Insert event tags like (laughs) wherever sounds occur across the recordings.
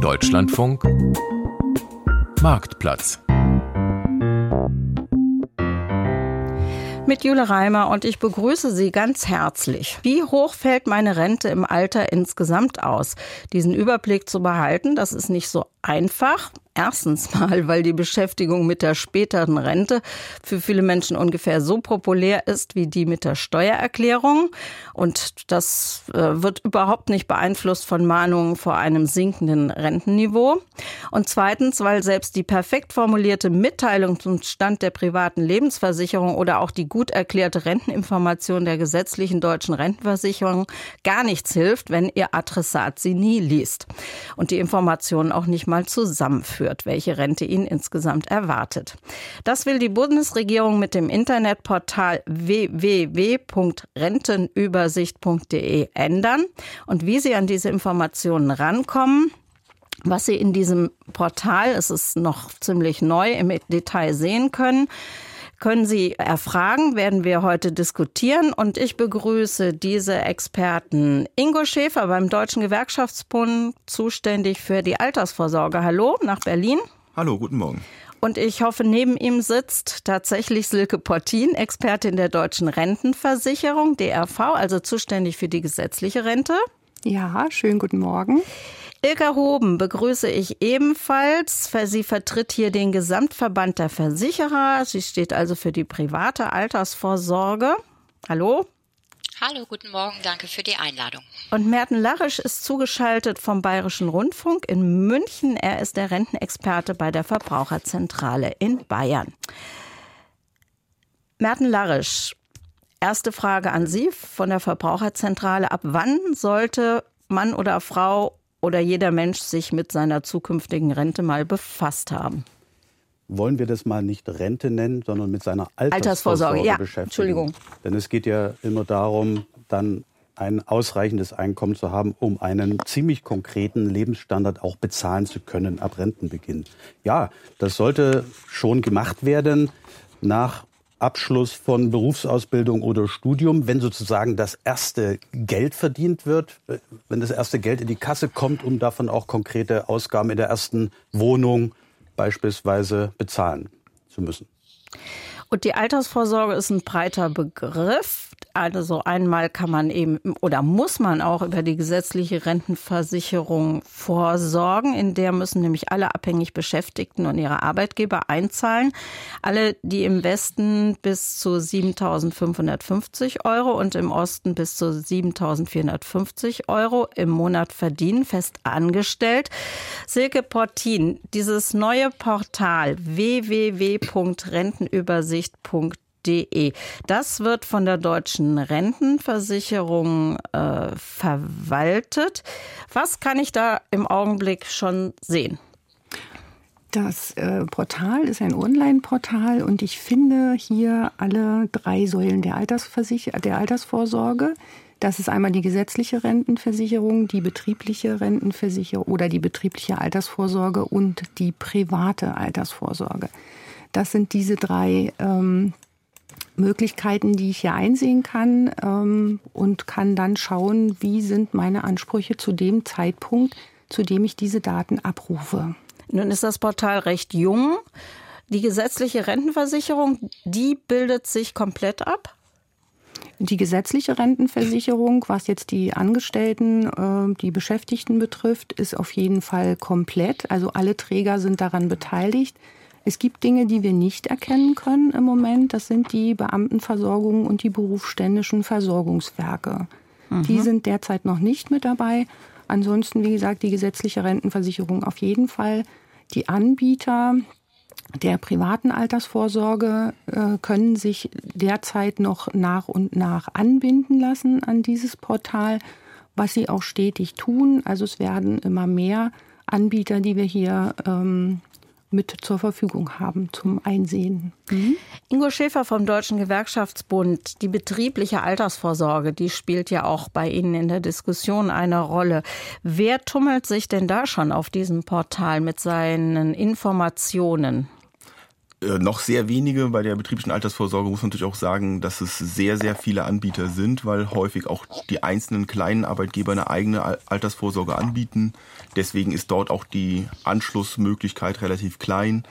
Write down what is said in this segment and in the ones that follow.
Deutschlandfunk Marktplatz mit Jule Reimer und ich begrüße Sie ganz herzlich. Wie hoch fällt meine Rente im Alter insgesamt aus? Diesen Überblick zu behalten, das ist nicht so einfach. Erstens mal, weil die Beschäftigung mit der späteren Rente für viele Menschen ungefähr so populär ist wie die mit der Steuererklärung. Und das äh, wird überhaupt nicht beeinflusst von Mahnungen vor einem sinkenden Rentenniveau. Und zweitens, weil selbst die perfekt formulierte Mitteilung zum Stand der privaten Lebensversicherung oder auch die gut erklärte Renteninformation der gesetzlichen deutschen Rentenversicherung gar nichts hilft, wenn ihr Adressat sie nie liest und die Informationen auch nicht mal zusammenführt aufführt, welche Rente ihn insgesamt erwartet. Das will die Bundesregierung mit dem Internetportal www.rentenübersicht.de ändern. Und wie Sie an diese Informationen rankommen, was Sie in diesem Portal, es ist noch ziemlich neu, im Detail sehen können, können Sie erfragen, werden wir heute diskutieren. Und ich begrüße diese Experten. Ingo Schäfer beim Deutschen Gewerkschaftsbund, zuständig für die Altersvorsorge. Hallo nach Berlin. Hallo, guten Morgen. Und ich hoffe, neben ihm sitzt tatsächlich Silke Portin, Expertin der Deutschen Rentenversicherung, DRV, also zuständig für die gesetzliche Rente. Ja, schönen guten Morgen. Ilka Hoben begrüße ich ebenfalls. Sie vertritt hier den Gesamtverband der Versicherer. Sie steht also für die private Altersvorsorge. Hallo. Hallo, guten Morgen, danke für die Einladung. Und Merten Larisch ist zugeschaltet vom Bayerischen Rundfunk in München. Er ist der Rentenexperte bei der Verbraucherzentrale in Bayern. Merten Larisch, erste Frage an Sie von der Verbraucherzentrale. Ab wann sollte Mann oder Frau oder jeder Mensch sich mit seiner zukünftigen Rente mal befasst haben. Wollen wir das mal nicht Rente nennen, sondern mit seiner Altersvorsorge, Altersvorsorge ja. beschäftigen? Entschuldigung. Denn es geht ja immer darum, dann ein ausreichendes Einkommen zu haben, um einen ziemlich konkreten Lebensstandard auch bezahlen zu können ab Rentenbeginn. Ja, das sollte schon gemacht werden nach Abschluss von Berufsausbildung oder Studium, wenn sozusagen das erste Geld verdient wird, wenn das erste Geld in die Kasse kommt, um davon auch konkrete Ausgaben in der ersten Wohnung beispielsweise bezahlen zu müssen. Und die Altersvorsorge ist ein breiter Begriff. Also einmal kann man eben oder muss man auch über die gesetzliche Rentenversicherung vorsorgen. In der müssen nämlich alle abhängig Beschäftigten und ihre Arbeitgeber einzahlen. Alle, die im Westen bis zu 7.550 Euro und im Osten bis zu 7.450 Euro im Monat verdienen, fest angestellt. Silke Portin, dieses neue Portal www.rentenübersicht.de De. Das wird von der deutschen Rentenversicherung äh, verwaltet. Was kann ich da im Augenblick schon sehen? Das äh, Portal ist ein Online-Portal und ich finde hier alle drei Säulen der, Altersversich der Altersvorsorge. Das ist einmal die gesetzliche Rentenversicherung, die betriebliche Rentenversicherung oder die betriebliche Altersvorsorge und die private Altersvorsorge. Das sind diese drei ähm, Möglichkeiten, die ich hier einsehen kann ähm, und kann dann schauen, wie sind meine Ansprüche zu dem Zeitpunkt, zu dem ich diese Daten abrufe. Nun ist das Portal recht jung. Die gesetzliche Rentenversicherung, die bildet sich komplett ab? Die gesetzliche Rentenversicherung, was jetzt die Angestellten, äh, die Beschäftigten betrifft, ist auf jeden Fall komplett. Also alle Träger sind daran beteiligt. Es gibt Dinge, die wir nicht erkennen können im Moment. Das sind die Beamtenversorgung und die berufsständischen Versorgungswerke. Mhm. Die sind derzeit noch nicht mit dabei. Ansonsten, wie gesagt, die gesetzliche Rentenversicherung auf jeden Fall. Die Anbieter der privaten Altersvorsorge äh, können sich derzeit noch nach und nach anbinden lassen an dieses Portal, was sie auch stetig tun. Also es werden immer mehr Anbieter, die wir hier ähm, mit zur Verfügung haben zum Einsehen. Mhm. Ingo Schäfer vom Deutschen Gewerkschaftsbund, die betriebliche Altersvorsorge, die spielt ja auch bei Ihnen in der Diskussion eine Rolle. Wer tummelt sich denn da schon auf diesem Portal mit seinen Informationen? äh, noch sehr wenige. Bei der betrieblichen Altersvorsorge muss man natürlich auch sagen, dass es sehr, sehr viele Anbieter sind, weil häufig auch die einzelnen kleinen Arbeitgeber eine eigene Altersvorsorge anbieten. Deswegen ist dort auch die Anschlussmöglichkeit relativ klein.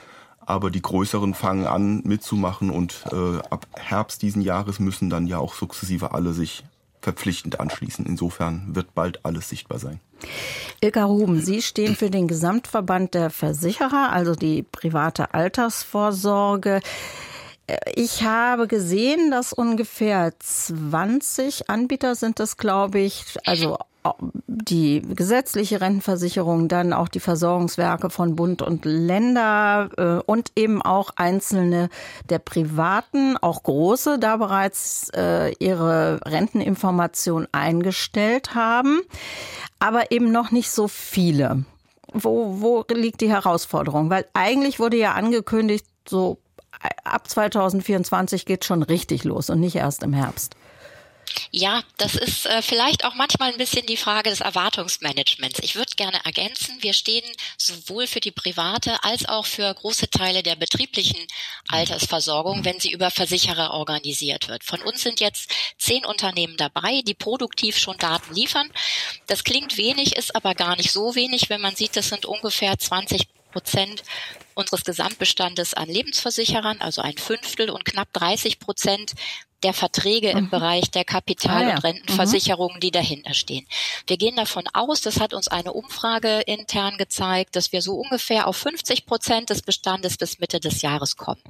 Aber die größeren fangen an mitzumachen und äh, ab Herbst diesen Jahres müssen dann ja auch sukzessive alle sich verpflichtend anschließen. Insofern wird bald alles sichtbar sein. Ilka Ruben, Sie stehen für den Gesamtverband der Versicherer, also die private Altersvorsorge. Ich habe gesehen, dass ungefähr 20 Anbieter sind es, glaube ich, also die gesetzliche Rentenversicherung, dann auch die Versorgungswerke von Bund und Länder äh, und eben auch einzelne der privaten, auch große, da bereits äh, ihre Renteninformation eingestellt haben, aber eben noch nicht so viele. Wo, wo liegt die Herausforderung? Weil eigentlich wurde ja angekündigt, so ab 2024 geht schon richtig los und nicht erst im Herbst. Ja, das ist äh, vielleicht auch manchmal ein bisschen die Frage des Erwartungsmanagements. Ich würde gerne ergänzen, wir stehen sowohl für die private als auch für große Teile der betrieblichen Altersversorgung, wenn sie über Versicherer organisiert wird. Von uns sind jetzt zehn Unternehmen dabei, die produktiv schon Daten liefern. Das klingt wenig, ist aber gar nicht so wenig, wenn man sieht, das sind ungefähr 20 Prozent unseres Gesamtbestandes an Lebensversicherern, also ein Fünftel und knapp 30 Prozent der Verträge mhm. im Bereich der Kapital- ah, ja. und Rentenversicherungen, mhm. die dahinter stehen. Wir gehen davon aus, das hat uns eine Umfrage intern gezeigt, dass wir so ungefähr auf 50 Prozent des Bestandes bis Mitte des Jahres kommen.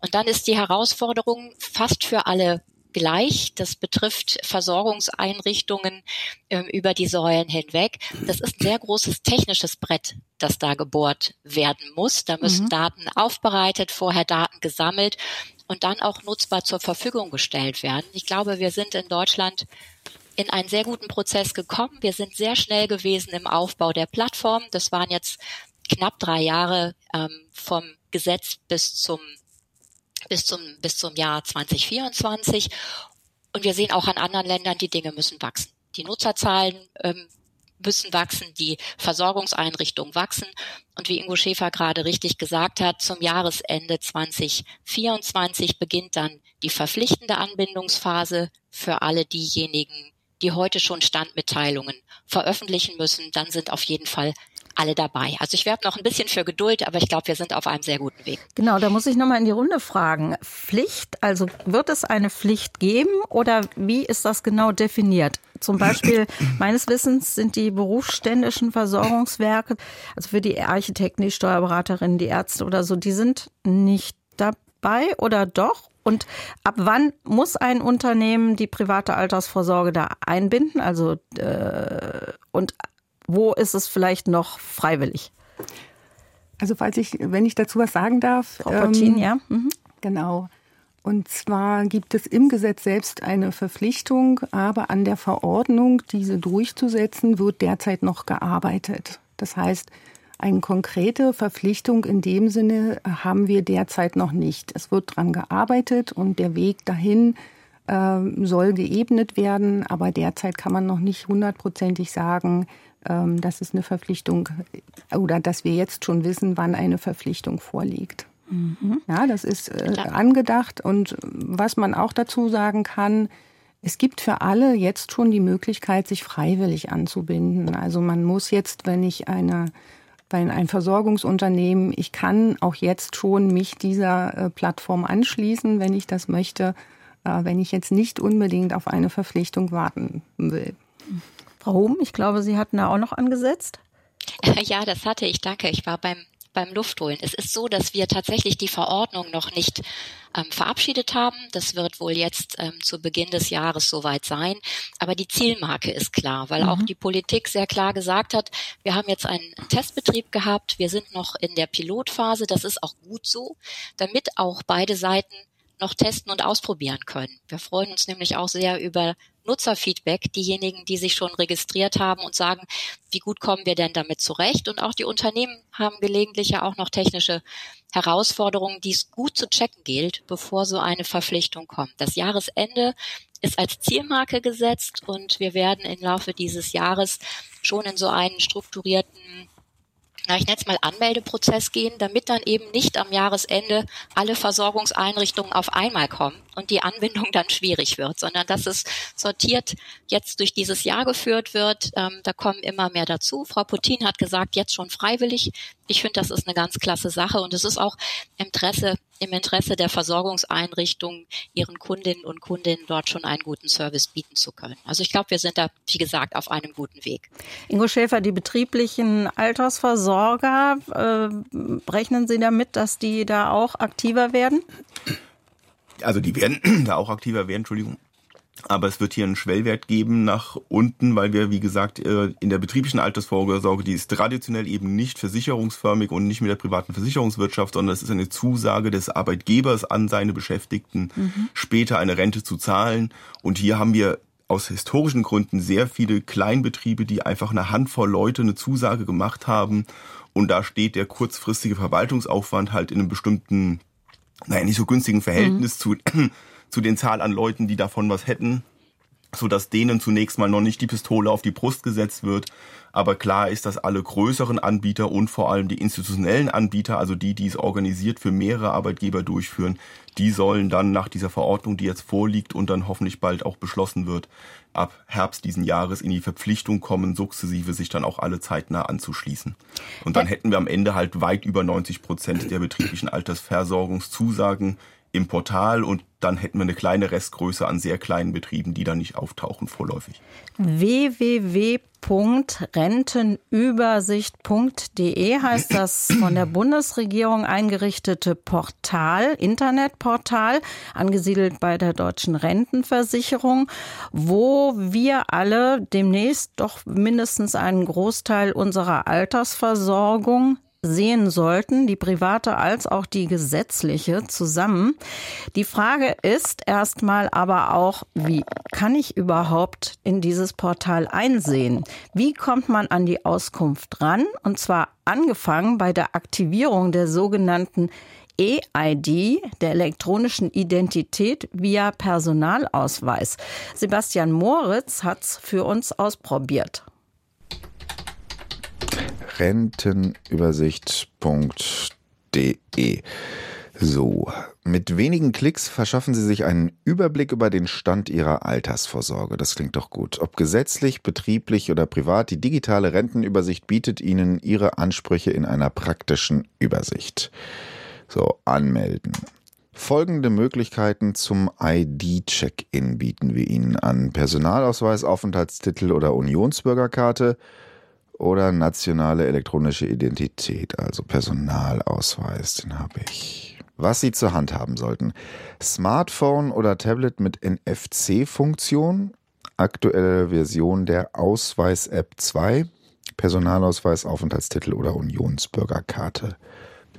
Und dann ist die Herausforderung fast für alle gleich. Das betrifft Versorgungseinrichtungen äh, über die Säulen hinweg. Das ist ein sehr großes technisches Brett, das da gebohrt werden muss. Da müssen mhm. Daten aufbereitet, vorher Daten gesammelt und dann auch nutzbar zur Verfügung gestellt werden. Ich glaube, wir sind in Deutschland in einen sehr guten Prozess gekommen. Wir sind sehr schnell gewesen im Aufbau der Plattform. Das waren jetzt knapp drei Jahre ähm, vom Gesetz bis zum bis zum bis zum Jahr 2024. Und wir sehen auch an anderen Ländern, die Dinge müssen wachsen. Die Nutzerzahlen ähm, müssen wachsen, die Versorgungseinrichtungen wachsen. Und wie Ingo Schäfer gerade richtig gesagt hat, zum Jahresende 2024 beginnt dann die verpflichtende Anbindungsphase für alle diejenigen, die heute schon Standmitteilungen veröffentlichen müssen. Dann sind auf jeden Fall alle dabei. Also ich werbe noch ein bisschen für Geduld, aber ich glaube, wir sind auf einem sehr guten Weg. Genau, da muss ich nochmal in die Runde fragen. Pflicht, also wird es eine Pflicht geben oder wie ist das genau definiert? Zum Beispiel, (clears throat) meines Wissens sind die berufsständischen Versorgungswerke, also für die Architekten, die Steuerberaterinnen, die Ärzte oder so, die sind nicht dabei oder doch? Und ab wann muss ein Unternehmen die private Altersvorsorge da einbinden? Also äh, und wo ist es vielleicht noch freiwillig? Also falls ich, wenn ich dazu was sagen darf. Frau Portin, ähm, ja. Mhm. Genau. Und zwar gibt es im Gesetz selbst eine Verpflichtung, aber an der Verordnung, diese durchzusetzen, wird derzeit noch gearbeitet. Das heißt, eine konkrete Verpflichtung in dem Sinne haben wir derzeit noch nicht. Es wird dran gearbeitet und der Weg dahin äh, soll geebnet werden, aber derzeit kann man noch nicht hundertprozentig sagen, ähm, dass es eine Verpflichtung oder dass wir jetzt schon wissen, wann eine Verpflichtung vorliegt. Mhm. Ja, das ist äh, angedacht. Und was man auch dazu sagen kann, es gibt für alle jetzt schon die Möglichkeit, sich freiwillig anzubinden. Also man muss jetzt, wenn ich eine bei ein Versorgungsunternehmen, ich kann auch jetzt schon mich dieser äh, Plattform anschließen, wenn ich das möchte, äh, wenn ich jetzt nicht unbedingt auf eine Verpflichtung warten will. Frau Hom, ich glaube, Sie hatten da auch noch angesetzt. (laughs) Ja, das hatte ich. Danke. Ich war beim beim Luftholen. Es ist so, dass wir tatsächlich die Verordnung noch nicht ähm, verabschiedet haben. Das wird wohl jetzt ähm, zu Beginn des Jahres soweit sein. Aber die Zielmarke ist klar, weil mhm. auch die Politik sehr klar gesagt hat, wir haben jetzt einen Testbetrieb gehabt, wir sind noch in der Pilotphase, das ist auch gut so, damit auch beide Seiten noch testen und ausprobieren können. Wir freuen uns nämlich auch sehr über Nutzerfeedback, diejenigen, die sich schon registriert haben und sagen, wie gut kommen wir denn damit zurecht? Und auch die Unternehmen haben gelegentlich ja auch noch technische Herausforderungen, die es gut zu checken gilt, bevor so eine Verpflichtung kommt. Das Jahresende ist als Zielmarke gesetzt und wir werden im Laufe dieses Jahres schon in so einen strukturierten na, ich nenne es mal Anmeldeprozess gehen, damit dann eben nicht am Jahresende alle Versorgungseinrichtungen auf einmal kommen und die Anbindung (laughs) dann schwierig wird, sondern dass es sortiert jetzt durch dieses Jahr geführt wird. Ähm, da kommen immer mehr dazu. Frau Putin hat gesagt, jetzt schon freiwillig. Ich finde, das ist eine ganz klasse Sache und es ist auch Interesse, im Interesse der Versorgungseinrichtungen, ihren Kundinnen und Kundinnen dort schon einen guten Service bieten zu können. Also ich glaube, wir sind da, wie gesagt, auf einem guten Weg. Ingo Schäfer, die betrieblichen Altersversorger, äh, rechnen Sie damit, dass die da auch aktiver werden? Also die werden (clears throat) da auch aktiver werden, Entschuldigung. Aber es wird hier einen Schwellwert geben nach unten, weil wir, wie gesagt, äh, in der betrieblichen Altersvorsorge, die ist traditionell eben nicht versicherungsförmig und nicht mit der privaten Versicherungswirtschaft, sondern es ist eine Zusage des Arbeitgebers an seine Beschäftigten, mhm. später eine Rente zu zahlen. Und hier haben wir aus historischen Gründen sehr viele Kleinbetriebe, die einfach eine Handvoll Leute eine Zusage gemacht haben. Und da steht der kurzfristige Verwaltungsaufwand halt in einem bestimmten, naja, nicht so günstigen Verhältnis mhm. zu zu den Zahl an Leuten, die davon was hätten, so dass denen zunächst mal noch nicht die Pistole auf die Brust gesetzt wird. Aber klar ist, dass alle größeren Anbieter und vor allem die institutionellen Anbieter, also die, die es organisiert für mehrere Arbeitgeber durchführen, die sollen dann nach dieser Verordnung, die jetzt vorliegt und dann hoffentlich bald auch beschlossen wird, ab Herbst diesen Jahres in die Verpflichtung kommen, sukzessive sich dann auch alle zeitnah anzuschließen. Und dann hätten wir am Ende halt weit über 90 Prozent der betrieblichen Altersversorgungszusagen im Portal und dann hätten wir eine kleine Restgröße an sehr kleinen Betrieben, die dann nicht auftauchen vorläufig. www.rentenübersicht.de heißt das von der Bundesregierung eingerichtete Portal, Internetportal, angesiedelt bei der Deutschen Rentenversicherung, wo wir alle demnächst doch mindestens einen Großteil unserer Altersversorgung sehen sollten, die private als auch die gesetzliche zusammen. Die Frage ist erstmal aber auch, wie kann ich überhaupt in dieses Portal einsehen? Wie kommt man an die Auskunft ran? Und zwar angefangen bei der Aktivierung der sogenannten EID, der elektronischen Identität via Personalausweis. Sebastian Moritz hat es für uns ausprobiert rentenübersicht.de. So, mit wenigen Klicks verschaffen Sie sich einen Überblick über den Stand Ihrer Altersvorsorge. Das klingt doch gut. Ob gesetzlich, betrieblich oder privat, die digitale Rentenübersicht bietet Ihnen Ihre Ansprüche in einer praktischen Übersicht. So, anmelden. Folgende Möglichkeiten zum ID-Check-In bieten wir Ihnen an. Personalausweis, Aufenthaltstitel oder Unionsbürgerkarte oder nationale elektronische Identität, also Personalausweis, den habe ich. Was Sie zur Hand haben sollten. Smartphone oder Tablet mit NFC-Funktion, aktuelle Version der Ausweis-App 2, Personalausweis, Aufenthaltstitel oder Unionsbürgerkarte.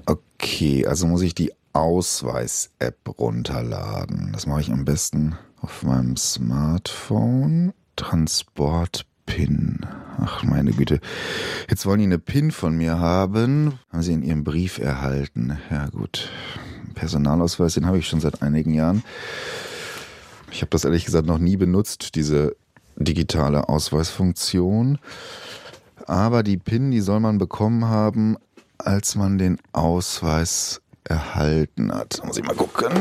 Okay, also muss ich die Ausweis-App runterladen. Das mache ich am besten auf meinem Smartphone. Transport PIN. Ach, meine Güte. Jetzt wollen die eine PIN von mir haben. Haben sie in ihrem Brief erhalten. Ja, gut. Personalausweis, den habe ich schon seit einigen Jahren. Ich habe das ehrlich gesagt noch nie benutzt, diese digitale Ausweisfunktion. Aber die PIN, die soll man bekommen haben, als man den Ausweis erhalten hat. Muss ich mal gucken.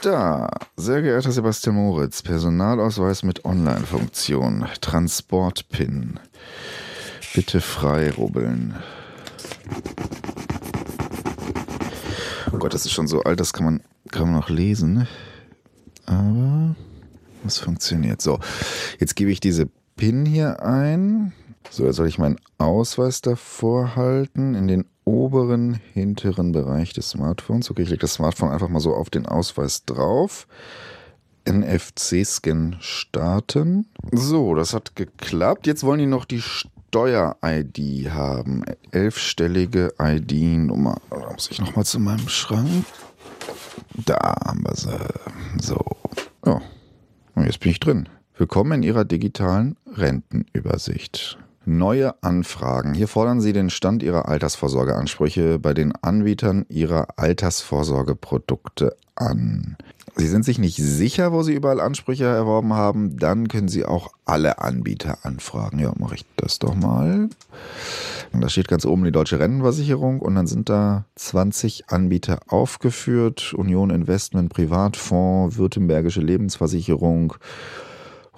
Da, sehr geehrter Sebastian Moritz, Personalausweis mit Online-Funktion, Transportpin. Bitte frei rubbeln. Oh Gott, das ist schon so alt, das kann man kaum noch lesen. Aber es funktioniert. So, jetzt gebe ich diese PIN hier ein. So, jetzt soll ich meinen Ausweis davor halten in den oberen hinteren Bereich des Smartphones. Okay, ich lege das Smartphone einfach mal so auf den Ausweis drauf. NFC-Scan starten. So, das hat geklappt. Jetzt wollen die noch die Steuer-ID haben. Elfstellige ID-Nummer. Muss ich nochmal zu meinem Schrank. Da haben wir sie. So. Ja. Und jetzt bin ich drin. Willkommen in Ihrer digitalen Rentenübersicht. Neue Anfragen. Hier fordern Sie den Stand Ihrer Altersvorsorgeansprüche bei den Anbietern Ihrer Altersvorsorgeprodukte an. Sie sind sich nicht sicher, wo Sie überall Ansprüche erworben haben, dann können Sie auch alle Anbieter anfragen. Ja, mache ich das doch mal. Und da steht ganz oben die Deutsche Rentenversicherung und dann sind da 20 Anbieter aufgeführt. Union Investment Privatfonds, Württembergische Lebensversicherung,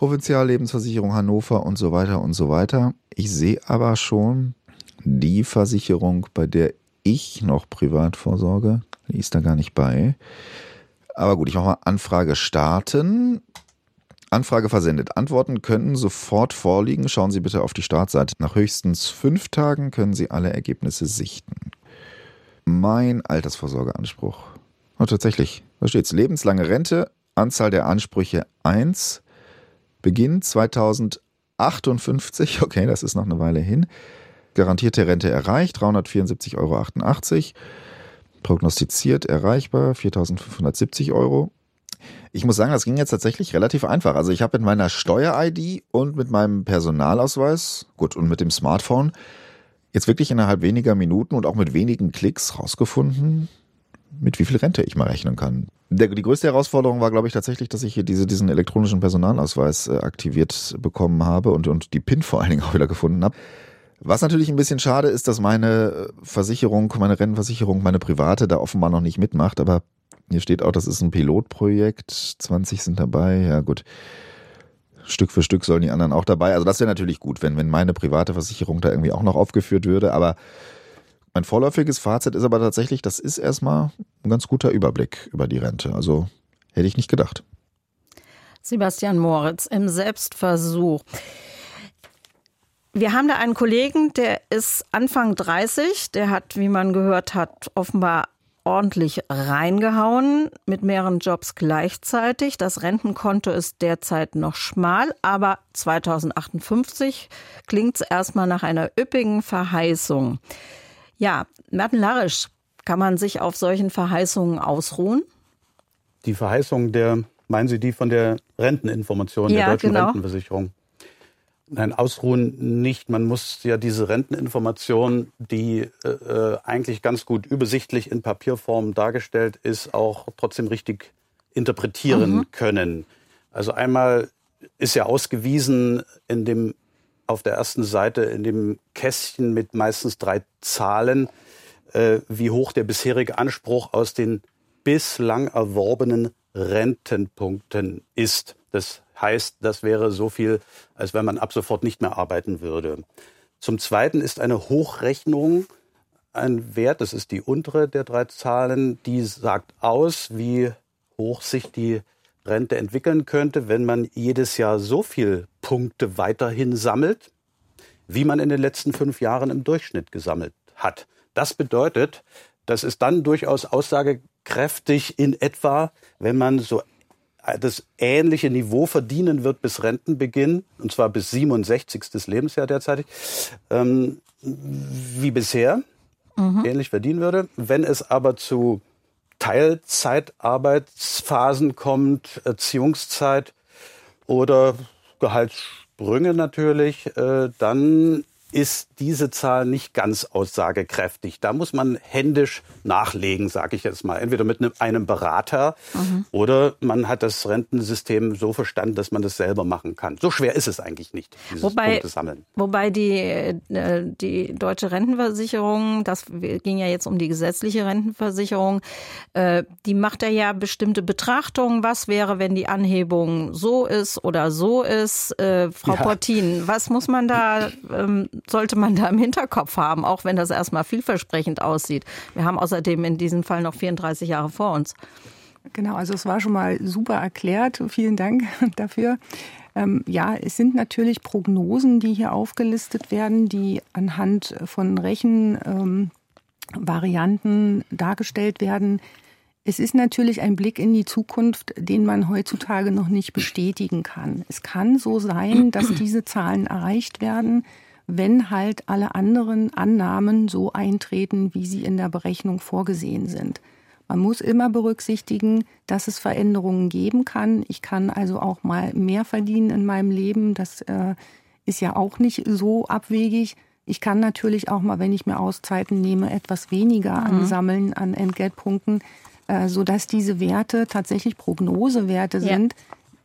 Provinziallebensversicherung Hannover und so weiter und so weiter. Ich sehe aber schon die Versicherung, bei der ich noch privat vorsorge, die ist da gar nicht bei. Aber gut, ich mache mal Anfrage starten. Anfrage versendet. Antworten können sofort vorliegen. Schauen Sie bitte auf die Startseite. Nach höchstens fünf Tagen können Sie alle Ergebnisse sichten. Mein Altersvorsorgeanspruch. Oh, tatsächlich. Da steht's. Lebenslange Rente, Anzahl der Ansprüche 1, Beginn 2058. (laughs) Okay, das ist noch eine Weile hin. Garantierte Rente erreicht, 374,88 Euro prognostiziert erreichbar 4.570 Euro. Ich muss sagen, das ging jetzt tatsächlich relativ einfach. Also ich habe mit meiner Steuer-ID und mit meinem Personalausweis, gut, und mit dem Smartphone jetzt wirklich innerhalb weniger Minuten und auch mit wenigen Klicks rausgefunden, mit wie viel Rente ich mal rechnen kann. Der, die größte Herausforderung war, glaube ich, tatsächlich, dass ich hier diese, diesen elektronischen Personalausweis äh, aktiviert bekommen habe und, und die PIN vor allen Dingen auch wieder gefunden habe. Was natürlich ein bisschen schade ist, dass meine Versicherung, meine Rentenversicherung, meine private da offenbar noch nicht mitmacht, aber hier steht auch, das ist ein Pilotprojekt, 20 sind dabei, ja gut. Stück für Stück sollen die anderen auch dabei. Also das wäre natürlich gut, wenn, wenn meine private Versicherung da irgendwie auch noch aufgeführt würde, aber mein vorläufiges Fazit ist aber tatsächlich, das ist erstmal ein ganz guter Überblick über die Rente. Also hätte ich nicht gedacht. Sebastian Moritz im Selbstversuch. Wir haben da einen Kollegen, der ist Anfang 30, der hat, wie man gehört hat, offenbar ordentlich reingehauen mit mehreren Jobs gleichzeitig. Das Rentenkonto ist derzeit noch schmal, aber 2058 klingt es erstmal nach einer üppigen Verheißung. Ja, Merten Larisch, kann man sich auf solchen Verheißungen ausruhen? Die Verheißung der, meinen Sie die von der Renteninformation ja, der Deutschen genau. Rentenversicherung? Nein, ausruhen nicht. Man muss ja diese Renteninformation, die äh, äh, eigentlich ganz gut übersichtlich in Papierform dargestellt ist, auch trotzdem richtig interpretieren mhm. können. Also einmal ist ja ausgewiesen in dem auf der ersten Seite in dem Kästchen mit meistens drei Zahlen, äh, wie hoch der bisherige Anspruch aus den bislang erworbenen Rentenpunkten ist. Das heißt, das wäre so viel, als wenn man ab sofort nicht mehr arbeiten würde. Zum Zweiten ist eine Hochrechnung ein Wert, das ist die untere der drei Zahlen, die sagt aus, wie hoch sich die Rente entwickeln könnte, wenn man jedes Jahr so viel Punkte weiterhin sammelt, wie man in den letzten fünf Jahren im Durchschnitt gesammelt hat. Das bedeutet, das ist dann durchaus aussagekräftig in etwa, wenn man so das ähnliche Niveau verdienen wird bis Rentenbeginn, und zwar bis 67. Lebensjahr derzeitig, ähm, wie bisher, mhm. ähnlich verdienen würde. Wenn es aber zu Teilzeitarbeitsphasen kommt, Erziehungszeit oder Gehaltssprünge natürlich, äh, dann ist diese Zahl nicht ganz aussagekräftig. Da muss man händisch nachlegen, sage ich jetzt mal. Entweder mit einem Berater mhm. oder man hat das Rentensystem so verstanden, dass man das selber machen kann. So schwer ist es eigentlich nicht, dieses wobei, sammeln. Wobei die, äh, die deutsche Rentenversicherung, das ging ja jetzt um die gesetzliche Rentenversicherung, äh, die macht ja bestimmte Betrachtungen. Was wäre, wenn die Anhebung so ist oder so ist? Äh, Frau ja. Portin, was muss man da (laughs) ähm, sollte man da im Hinterkopf haben, auch wenn das erstmal vielversprechend aussieht. Wir haben außerdem in diesem Fall noch 34 Jahre vor uns. Genau, also es war schon mal super erklärt. Vielen Dank (laughs) dafür. Ähm, ja, es sind natürlich Prognosen, die hier aufgelistet werden, die anhand von Rechenvarianten ähm, dargestellt werden. Es ist natürlich ein Blick in die Zukunft, den man heutzutage noch nicht bestätigen kann. Es kann so sein, dass diese Zahlen erreicht werden wenn halt alle anderen Annahmen so eintreten, wie sie in der Berechnung vorgesehen sind. Man muss immer berücksichtigen, dass es Veränderungen geben kann. Ich kann also auch mal mehr verdienen in meinem Leben. Das äh, ist ja auch nicht so abwegig. Ich kann natürlich auch mal, wenn ich mir Auszeiten nehme, etwas weniger mhm. ansammeln an Entgeltpunkten, äh, sodass diese Werte tatsächlich Prognosewerte ja. sind,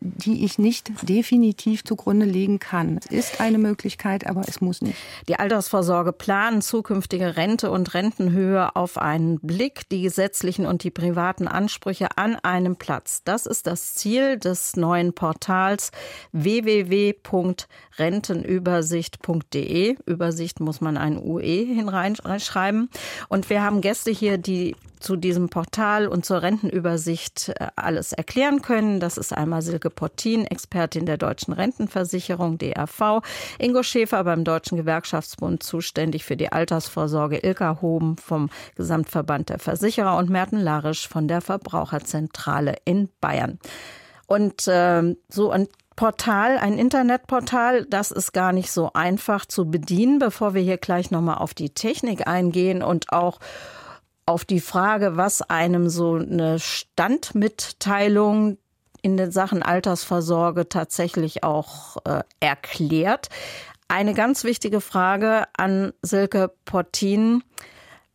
die ich nicht definitiv zugrunde legen kann. Es ist eine Möglichkeit, aber es muss nicht. Die Altersvorsorge planen zukünftige Rente und Rentenhöhe auf einen Blick, die gesetzlichen und die privaten Ansprüche an einem Platz. Das ist das Ziel des neuen Portals www.rentenübersicht.de. Übersicht muss man ein UE hineinschreiben. Und wir haben Gäste hier, die zu diesem Portal und zur Rentenübersicht äh, alles erklären können. Das ist einmal Silke Pottin, Expertin der Deutschen Rentenversicherung, DRV, Ingo Schäfer beim Deutschen Gewerkschaftsbund zuständig für die Altersvorsorge, Ilka Hoben vom Gesamtverband der Versicherer und Merten Larisch von der Verbraucherzentrale in Bayern. Und äh, so ein Portal, ein Internetportal, das ist gar nicht so einfach zu bedienen, bevor wir hier gleich nochmal auf die Technik eingehen und auch auf die Frage, was einem so eine Standmitteilung in den Sachen Altersvorsorge tatsächlich auch äh, erklärt. Eine ganz wichtige Frage an Silke Portin.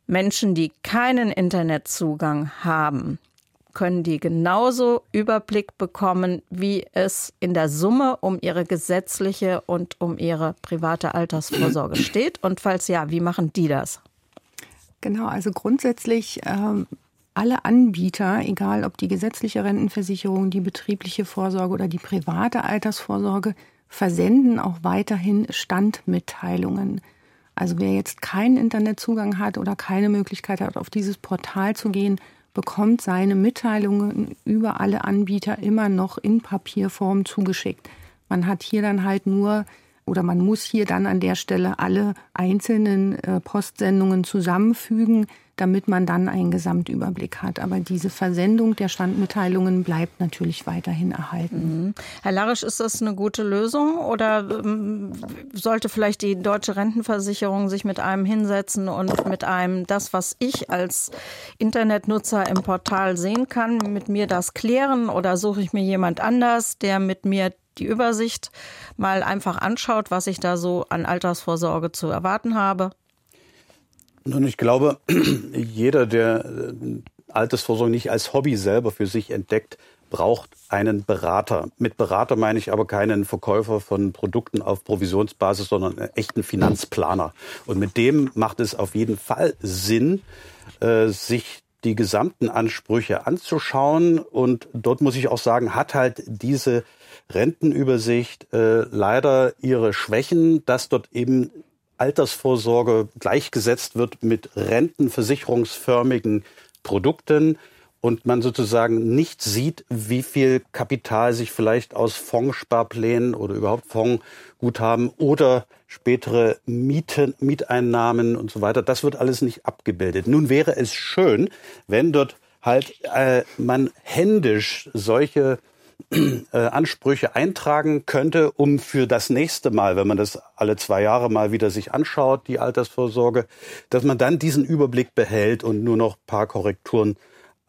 Menschen, die keinen Internetzugang haben, können die genauso Überblick bekommen, wie es in der Summe um ihre gesetzliche und um ihre private Altersvorsorge steht? Und falls ja, wie machen die das? Genau, also grundsätzlich ähm, alle Anbieter, egal ob die gesetzliche Rentenversicherung, die betriebliche Vorsorge oder die private Altersvorsorge, versenden auch weiterhin Standmitteilungen. Also wer jetzt keinen Internetzugang hat oder keine Möglichkeit hat, auf dieses Portal zu gehen, bekommt seine Mitteilungen über alle Anbieter immer noch in Papierform zugeschickt. Man hat hier dann halt nur oder man muss hier dann an der Stelle alle einzelnen äh, Postsendungen zusammenfügen, damit man dann einen Gesamtüberblick hat. Aber diese Versendung der Standmitteilungen bleibt natürlich weiterhin erhalten. Mhm. Herr Larisch, ist das eine gute Lösung oder ähm, sollte vielleicht die deutsche Rentenversicherung sich mit einem hinsetzen und mit einem das, was ich als Internetnutzer im Portal sehen kann, mit mir das klären oder suche ich mir jemand anders, der mit mir die Übersicht mal einfach anschaut, was ich da so an Altersvorsorge zu erwarten habe? Nun, ich glaube, (clears throat) jeder, der äh, Altersvorsorge nicht als Hobby selber für sich entdeckt, braucht einen Berater. Mit Berater meine ich aber keinen Verkäufer von Produkten auf Provisionsbasis, sondern einen echten Finanzplaner. Und mit dem macht es auf jeden Fall Sinn, äh, sich die gesamten Ansprüche anzuschauen. Und dort muss ich auch sagen, hat halt diese Rentenübersicht äh, leider ihre Schwächen, dass dort eben Altersvorsorge gleichgesetzt wird mit rentenversicherungsförmigen Produkten und man sozusagen nicht sieht, wie viel Kapital sich vielleicht aus Fondssparplänen oder überhaupt Fondsguthaben oder spätere Mieten, Mieteinnahmen und so weiter, das wird alles nicht abgebildet. Nun wäre es schön, wenn dort halt äh, man händisch solche äh, Ansprüche eintragen könnte, um für das nächste Mal, wenn man das alle zwei Jahre mal wieder sich anschaut, die Altersvorsorge, dass man dann diesen Überblick behält und nur noch paar Korrekturen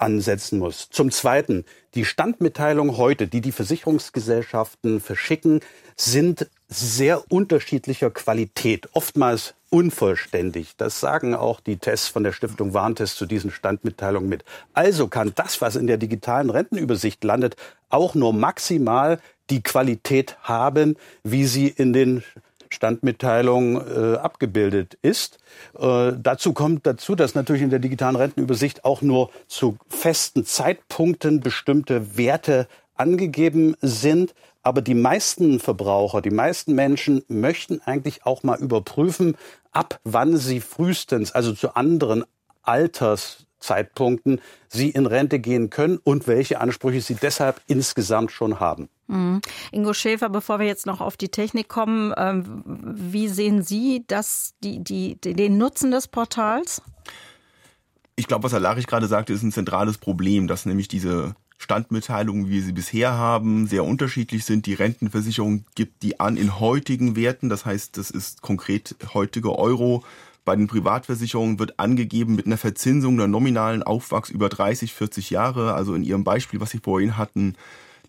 ansetzen muss. Zum Zweiten, die Standmitteilungen heute, die die Versicherungsgesellschaften verschicken, sind sehr unterschiedlicher Qualität, oftmals unvollständig. Das sagen auch die Tests von der Stiftung Warntest zu diesen Standmitteilungen mit. Also kann das, was in der digitalen Rentenübersicht landet, auch nur maximal die Qualität haben, wie sie in den Standmitteilung äh, abgebildet ist. Äh, dazu kommt dazu, dass natürlich in der digitalen Rentenübersicht auch nur zu festen Zeitpunkten bestimmte Werte angegeben sind. Aber die meisten Verbraucher, die meisten Menschen möchten eigentlich auch mal überprüfen, ab wann sie frühestens, also zu anderen Alters Zeitpunkten sie in Rente gehen können und welche Ansprüche sie deshalb insgesamt schon haben. Mhm. Ingo Schäfer, bevor wir jetzt noch auf die Technik kommen, ähm, wie sehen Sie das, die, die, den Nutzen des Portals? Ich glaube, was Herr Larich gerade sagte, ist ein zentrales Problem, dass nämlich diese Standmitteilungen, wie wir sie bisher haben, sehr unterschiedlich sind. Die Rentenversicherung gibt die an in heutigen Werten, das heißt, das ist konkret heutige Euro bei den Privatversicherungen wird angegeben mit einer Verzinsung der nominalen Aufwachs über 30, 40 Jahre. Also in Ihrem Beispiel, was Sie vorhin hatten,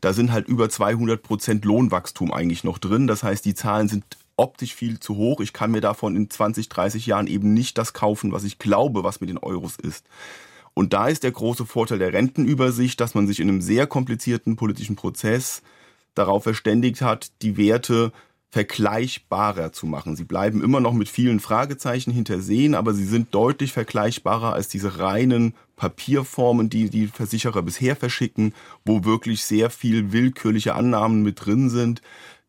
da sind halt über 200 Prozent Lohnwachstum eigentlich noch drin. Das heißt, die Zahlen sind optisch viel zu hoch. Ich kann mir davon in 20, 30 Jahren eben nicht das kaufen, was ich glaube, was mit den Euros ist. Und da ist der große Vorteil der Rentenübersicht, dass man sich in einem sehr komplizierten politischen Prozess darauf verständigt hat, die Werte vergleichbarer zu machen. Sie bleiben immer noch mit vielen Fragezeichen hintersehen, aber sie sind deutlich vergleichbarer als diese reinen Papierformen, die die Versicherer bisher verschicken, wo wirklich sehr viel willkürliche Annahmen mit drin sind,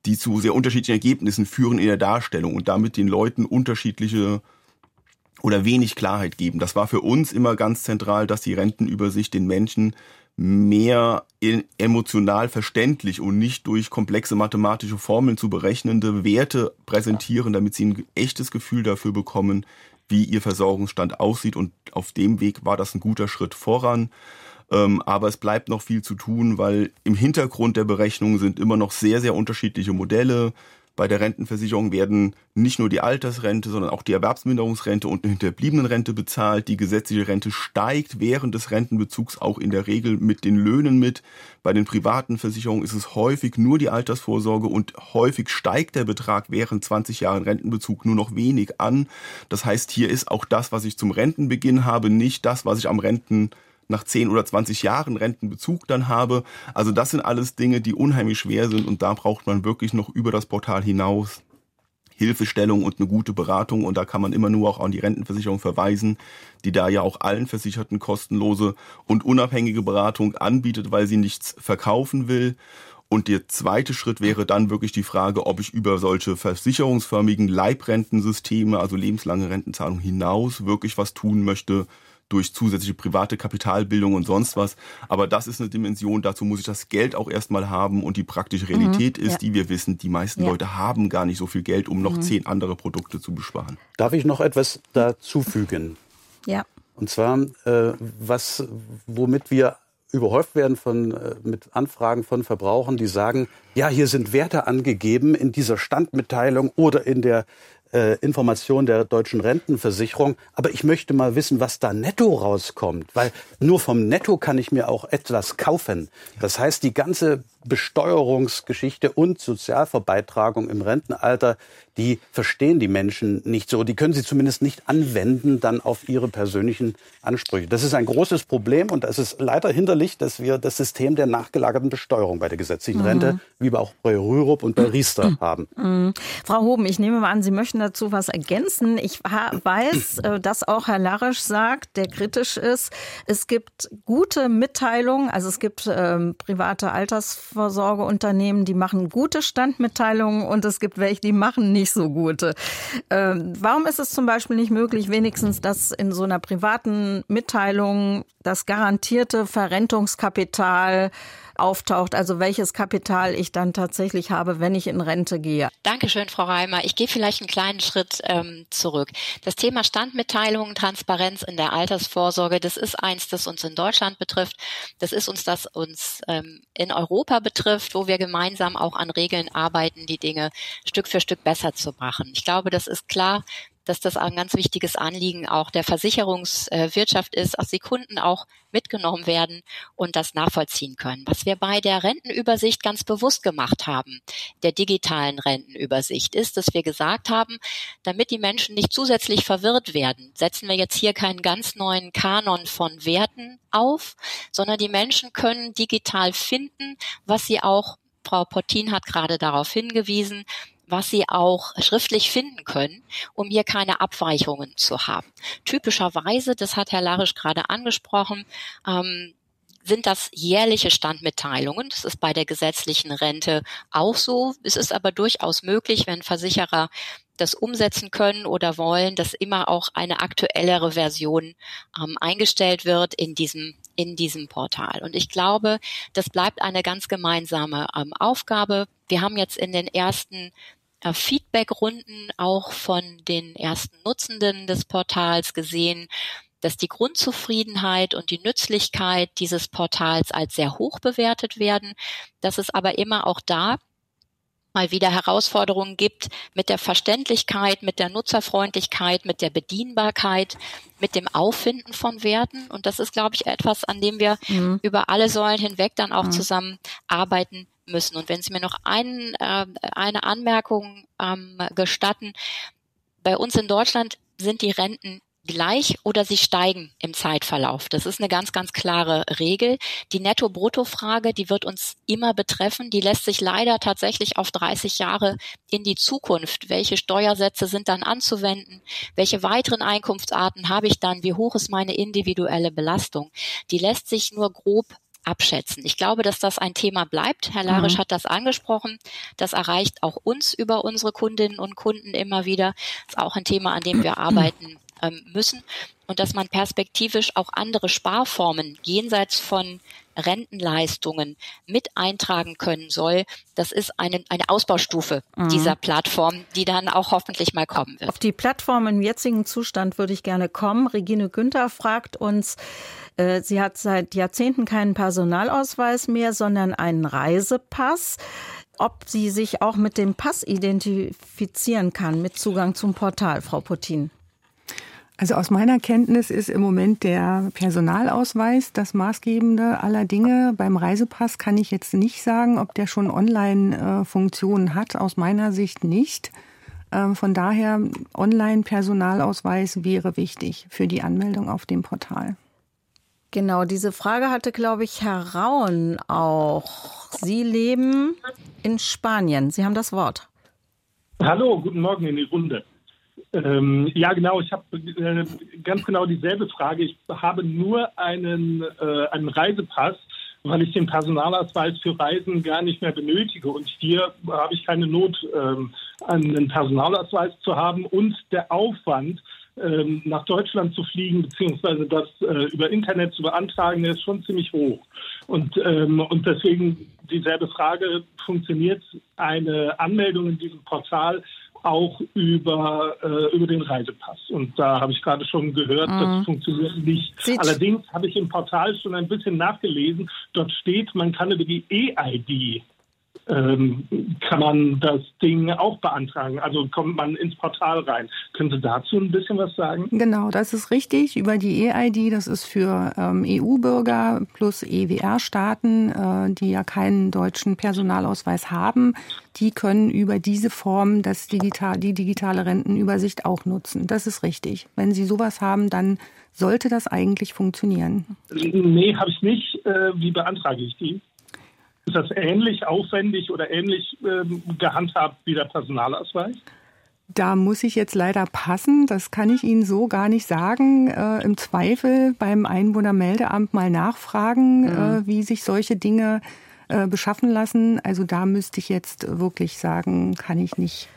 die zu sehr unterschiedlichen Ergebnissen führen in der Darstellung und damit den Leuten unterschiedliche oder wenig Klarheit geben. Das war für uns immer ganz zentral, dass die Rentenübersicht den Menschen mehr emotional verständlich und nicht durch komplexe mathematische Formeln zu berechnende Werte präsentieren, damit sie ein echtes Gefühl dafür bekommen, wie ihr Versorgungsstand aussieht. Und auf dem Weg war das ein guter Schritt voran. Ähm, aber es bleibt noch viel zu tun, weil im Hintergrund der Berechnungen sind immer noch sehr, sehr unterschiedliche Modelle. Bei der Rentenversicherung werden nicht nur die Altersrente, sondern auch die Erwerbsminderungsrente und eine Hinterbliebenenrente bezahlt. Die gesetzliche Rente steigt während des Rentenbezugs auch in der Regel mit den Löhnen mit. Bei den privaten Versicherungen ist es häufig nur die Altersvorsorge und häufig steigt der Betrag während 20 Jahren Rentenbezug nur noch wenig an. Das heißt, hier ist auch das, was ich zum Rentenbeginn habe, nicht das, was ich am Renten nach 10 oder 20 Jahren Rentenbezug dann habe. Also das sind alles Dinge, die unheimlich schwer sind und da braucht man wirklich noch über das Portal hinaus Hilfestellung und eine gute Beratung und da kann man immer nur auch an die Rentenversicherung verweisen, die da ja auch allen Versicherten kostenlose und unabhängige Beratung anbietet, weil sie nichts verkaufen will. Und der zweite Schritt wäre dann wirklich die Frage, ob ich über solche versicherungsförmigen Leibrentensysteme, also lebenslange Rentenzahlung hinaus wirklich was tun möchte, durch zusätzliche private Kapitalbildung und sonst was. Aber das ist eine Dimension, dazu muss ich das Geld auch erstmal haben und die praktische Realität mhm, ist, ja. die wir wissen, die meisten ja. Leute haben gar nicht so viel Geld, um noch mhm. zehn andere Produkte zu besparen. Darf ich noch etwas dazufügen? Ja. Und zwar, äh, was, womit wir überhäuft werden von, äh, mit Anfragen von Verbrauchern, die sagen, ja, hier sind Werte angegeben in dieser Standmitteilung oder in der äh, Information der deutschen Rentenversicherung. Aber ich möchte mal wissen, was da netto rauskommt, weil nur vom Netto kann ich mir auch etwas kaufen. Das heißt, die ganze Besteuerungsgeschichte und Sozialverbeitragung im Rentenalter, die verstehen die Menschen nicht so. Die können sie zumindest nicht anwenden dann auf ihre persönlichen Ansprüche. Das ist ein großes Problem und es ist leider hinderlich, dass wir das System der nachgelagerten Besteuerung bei der gesetzlichen mhm. Rente, wie wir auch bei Rürup und bei Riester mhm. haben. Mhm. Frau Hoben, ich nehme mal an, Sie möchten dazu was ergänzen. Ich weiß, äh, dass auch Herr Larisch sagt, der kritisch ist, es gibt gute Mitteilungen, also es gibt ähm, private Alters Altersvorsorgeunternehmen, die machen gute Standmitteilungen und es gibt welche, die machen nicht so gute. Ähm, warum ist es zum Beispiel nicht möglich, wenigstens, dass in so einer privaten Mitteilung das garantierte Verrentungskapital auftaucht, also welches Kapital ich dann tatsächlich habe, wenn ich in Rente gehe. Dankeschön, Frau Reimer. Ich gehe vielleicht einen kleinen Schritt ähm, zurück. Das Thema Standmitteilungen, Transparenz in der Altersvorsorge, das ist eins, das uns in Deutschland betrifft. Das ist uns, das uns ähm, in Europa betrifft, wo wir gemeinsam auch an Regeln arbeiten, die Dinge Stück für Stück besser zu machen. Ich glaube, das ist klar dass das ein ganz wichtiges Anliegen auch der Versicherungswirtschaft ist, dass die Kunden auch mitgenommen werden und das nachvollziehen können. Was wir bei der Rentenübersicht ganz bewusst gemacht haben, der digitalen Rentenübersicht, ist, dass wir gesagt haben, damit die Menschen nicht zusätzlich verwirrt werden, setzen wir jetzt hier keinen ganz neuen Kanon von Werten auf, sondern die Menschen können digital finden, was sie auch Frau Pottin hat gerade darauf hingewiesen, was sie auch schriftlich finden können, um hier keine Abweichungen zu haben. Typischerweise, das hat Herr Larisch gerade angesprochen, ähm, sind das jährliche Standmitteilungen. Das ist bei der gesetzlichen Rente auch so. Es ist aber durchaus möglich, wenn Versicherer das umsetzen können oder wollen, dass immer auch eine aktuellere Version ähm, eingestellt wird in diesem in diesem Portal. Und ich glaube, das bleibt eine ganz gemeinsame ähm, Aufgabe. Wir haben jetzt in den ersten äh, Feedbackrunden auch von den ersten Nutzenden des Portals gesehen, dass die Grundzufriedenheit und die Nützlichkeit dieses Portals als sehr hoch bewertet werden, dass es aber immer auch da mal wieder Herausforderungen gibt mit der Verständlichkeit, mit der Nutzerfreundlichkeit, mit der Bedienbarkeit, mit dem Auffinden von Werten. Und das ist, glaube ich, etwas, an dem wir mhm. über alle Säulen hinweg dann auch mhm. zusammen arbeiten müssen. Und wenn Sie mir noch ein, äh, eine Anmerkung ähm, gestatten, bei uns in Deutschland sind die Renten gleich oder sie steigen im Zeitverlauf. Das ist eine ganz, ganz klare Regel. Die Netto-Brutto-Frage, die wird uns immer betreffen. Die lässt sich leider tatsächlich auf 30 Jahre in die Zukunft. Welche Steuersätze sind dann anzuwenden? Welche weiteren Einkunftsarten habe ich dann? Wie hoch ist meine individuelle Belastung? Die lässt sich nur grob abschätzen. Ich glaube, dass das ein Thema bleibt. Herr Larisch mhm. hat das angesprochen. Das erreicht auch uns über unsere Kundinnen und Kunden immer wieder. Das ist auch ein Thema, an dem wir (clears throat) arbeiten ähm, müssen und dass man perspektivisch auch andere Sparformen jenseits von Rentenleistungen mit eintragen können soll. Das ist eine, eine Ausbaustufe mhm. dieser Plattform, die dann auch hoffentlich mal kommen wird. Auf die Plattform im jetzigen Zustand würde ich gerne kommen. Regine Günther fragt uns, äh, sie hat seit Jahrzehnten keinen Personalausweis mehr, sondern einen Reisepass ob sie sich auch mit dem Pass identifizieren kann, mit Zugang zum Portal, Frau Putin. Also aus meiner Kenntnis ist im Moment der Personalausweis das maßgebende aller Dinge. Beim Reisepass kann ich jetzt nicht sagen, ob der schon Online-Funktionen hat. Aus meiner Sicht nicht. Ähm, von daher, Online-Personalausweis wäre wichtig für die Anmeldung auf dem Portal. Genau, diese Frage hatte, glaube ich, Herr Rauen auch. Sie leben in Spanien. Sie haben das Wort. Hallo, guten Morgen in die Runde. Ähm, ja, genau. Ich habe äh, ganz genau dieselbe Frage. Ich habe nur einen, äh, einen Reisepass, weil ich den Personalausweis für Reisen gar nicht mehr benötige. Und hier habe ich keine Not, ähm, einen Personalausweis zu haben. Und der Aufwand, ähm, nach Deutschland zu fliegen, beziehungsweise das äh, über Internet zu beantragen, ist schon ziemlich hoch. Und, ähm, und deswegen dieselbe Frage, funktioniert eine Anmeldung in diesem Portal auch über, äh, über den Reisepass. Und da habe ich gerade schon gehört, mhm. das funktioniert nicht. Sieht Allerdings habe ich im Portal schon ein bisschen nachgelesen. Dort steht, man kann über die E-ID ähm, kann man das Ding auch beantragen. Also kommt man ins Portal rein. Können Sie dazu ein bisschen was sagen? Genau, das ist richtig. Über die EID, das ist für ähm, EU-Bürger plus EWR-Staaten, äh, die ja keinen deutschen Personalausweis haben, die können über diese Form das digital, die digitale Rentenübersicht auch nutzen. Das ist richtig. Wenn Sie sowas haben, dann sollte das eigentlich funktionieren. Nee, habe ich nicht. Äh, wie beantrage ich die? Ist das ähnlich aufwendig oder ähnlich ähm, gehandhabt wie der Personalausweis? Da muss ich jetzt leider passen. Das kann ich Ihnen so gar nicht sagen. Äh, Im Zweifel beim Einwohnermeldeamt mal nachfragen, mhm. äh, wie sich solche Dinge äh, beschaffen lassen. Also da müsste ich jetzt wirklich sagen, kann ich nicht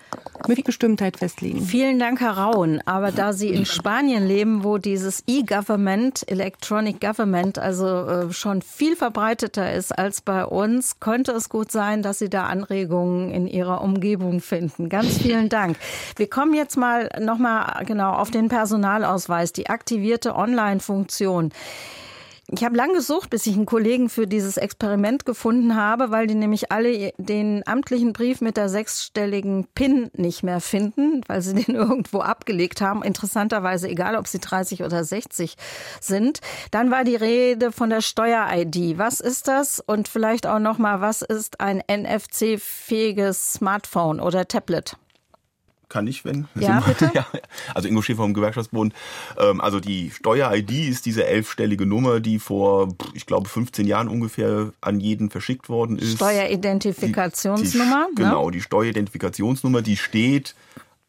mit Bestimmtheit festlegen. Vielen Dank, Herr Rauen. Aber da Sie in Spanien leben, wo dieses E-Government, Electronic Government, also äh, schon viel verbreiteter ist als bei uns, könnte es gut sein, dass Sie da Anregungen in Ihrer Umgebung finden. Ganz vielen Dank. Wir kommen jetzt mal nochmal genau auf den Personalausweis, die aktivierte Online-Funktion. Ich habe lang gesucht, bis ich einen Kollegen für dieses Experiment gefunden habe, weil die nämlich alle den amtlichen Brief mit der sechsstelligen PIN nicht mehr finden, weil sie (laughs) den irgendwo abgelegt haben. Interessanterweise, egal ob sie 30 oder 60 sind. Dann war die Rede von der Steuer-ID. Was ist das? Und vielleicht auch nochmal, was ist ein NFC-fähiges Smartphone oder Tablet? Kann ich, wenn. Ja, bitte? (laughs) ja, also Ingo Schäfer vom Gewerkschaftsbund. Ähm, also die Steuer-ID ist diese elfstellige Nummer, die vor, ich glaube, 15 Jahren ungefähr an jeden verschickt worden ist. Steueridentifikationsnummer. Die, die, ne? Genau, die Steueridentifikationsnummer, die steht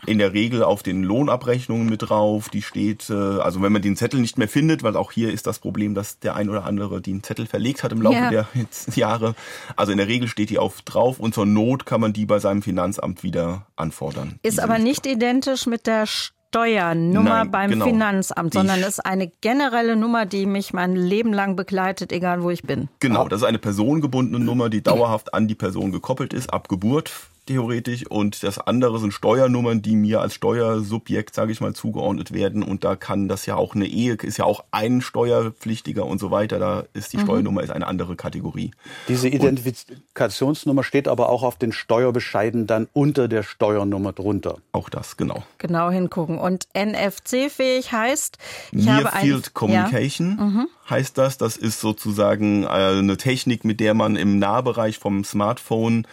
in der Regel auf den Lohnabrechnungen mit drauf. Die steht, äh, also wenn man den Zettel nicht mehr findet, weil auch hier ist das Problem, dass der ein oder andere den Zettel verlegt hat im Laufe ja. der (laughs) Jahre. Also in der Regel steht die auf drauf und zur Not kann man die bei seinem Finanzamt wieder anfordern. Ist aber nicht identisch mit der Steuernummer Nein, beim genau. Finanzamt, sondern ist eine generelle Nummer, die mich mein Leben lang begleitet, egal wo ich bin. Genau, das ist eine personengebundene Nummer, die dauerhaft an die Person gekoppelt ist, ab Geburt theoretisch und das andere sind Steuernummern, die mir als Steuersubjekt, sage ich mal, zugeordnet werden und da kann das ja auch eine Ehe ist ja auch ein Steuerpflichtiger und so weiter, da ist die mhm. Steuernummer ist eine andere Kategorie. Diese Identifikationsnummer steht aber auch auf den Steuerbescheiden dann unter der Steuernummer drunter. Auch das, genau. Genau hingucken und NFC-fähig heißt ich Near habe Field Communication ja. mhm. heißt das, das ist sozusagen äh, eine Technik, mit der man im Nahbereich vom Smartphone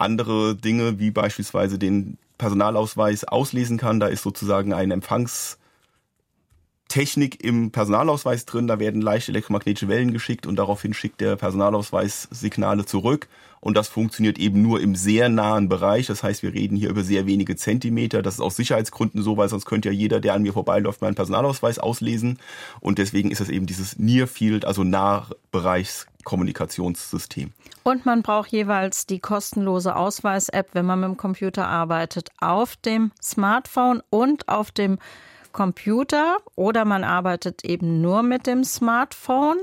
andere Dinge wie beispielsweise den Personalausweis auslesen kann. Da ist sozusagen ein Empfangstechnik im Personalausweis drin. Da werden leichte elektromagnetische Wellen geschickt und daraufhin schickt der Personalausweis Signale zurück. Und das funktioniert eben nur im sehr nahen Bereich. Das heißt, wir reden hier über sehr wenige Zentimeter. Das ist aus Sicherheitsgründen so, weil sonst könnte ja jeder, der an mir vorbeiläuft, meinen Personalausweis auslesen. Und deswegen ist das eben dieses Near Field, also Nahbereichskommunikationssystem. Und man braucht jeweils die kostenlose Ausweis-App, wenn man mit dem Computer arbeitet, auf dem Smartphone und auf dem Computer oder man arbeitet eben nur mit dem Smartphone.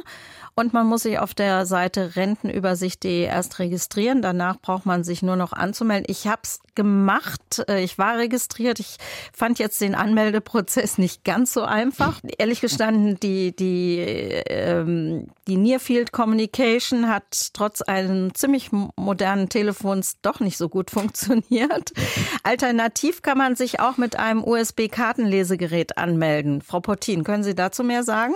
Und man muss sich auf der Seite rentenübersicht.de erst registrieren. Danach braucht man sich nur noch anzumelden. Ich habe es gemacht. Äh, ich war registriert. Ich fand jetzt den Anmeldeprozess (laughs) nicht ganz so einfach. Ehrlich gestanden, die, die, ähm, die Nearfield Communication hat trotz eines ziemlich modernen Telefons doch nicht so gut (laughs) funktioniert. Alternativ kann man sich auch mit einem USB-Kartenlesegerät anmelden. Frau Portin, können Sie dazu mehr sagen?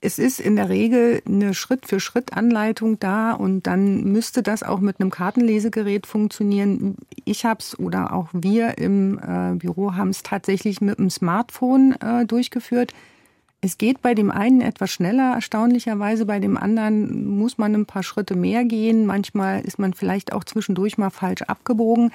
Es ist in der Regel eine Schritt-für-Schritt-Anleitung da und dann müsste das auch mit einem Kartenlesegerät funktionieren. Ich habe es oder auch wir im äh, Büro haben es tatsächlich mit dem Smartphone äh, durchgeführt. Es geht bei dem einen etwas schneller, erstaunlicherweise. Bei dem anderen muss man ein paar Schritte mehr gehen. Manchmal ist man vielleicht auch zwischendurch mal falsch abgebogen.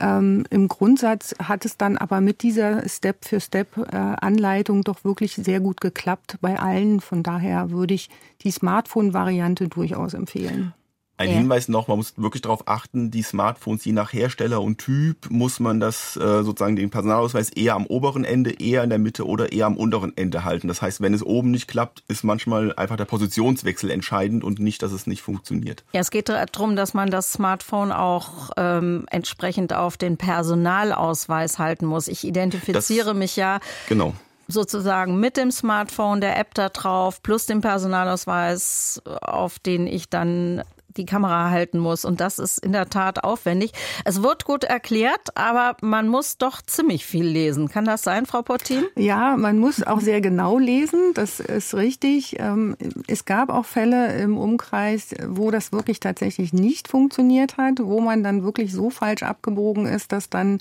Ähm, Im Grundsatz hat es dann aber mit dieser Step-für-Step-Anleitung doch wirklich sehr gut geklappt bei allen. Von daher würde ich die Smartphone-Variante durchaus empfehlen. Ein ja. Hinweis noch, man muss wirklich darauf achten, die Smartphones, je nach Hersteller und Typ, muss man das äh, sozusagen den Personalausweis eher am oberen Ende, eher in der Mitte oder eher am unteren Ende halten. Das heißt, wenn es oben nicht klappt, ist manchmal einfach der Positionswechsel entscheidend und nicht, dass es nicht funktioniert. Ja, es geht darum, dass man das Smartphone auch ähm, entsprechend auf den Personalausweis halten muss. Ich identifiziere das, mich ja genau sozusagen mit dem Smartphone, der App da drauf, plus dem Personalausweis, auf den ich dann die Kamera halten muss. Und das ist in der Tat aufwendig. Es wird gut erklärt, aber man muss doch ziemlich viel lesen. Kann das sein, Frau Portin? Ja, man muss auch sehr genau lesen. Das ist richtig. Ähm, es gab auch Fälle im Umkreis, wo das wirklich tatsächlich nicht funktioniert hat, wo man dann wirklich so falsch abgebogen ist, dass dann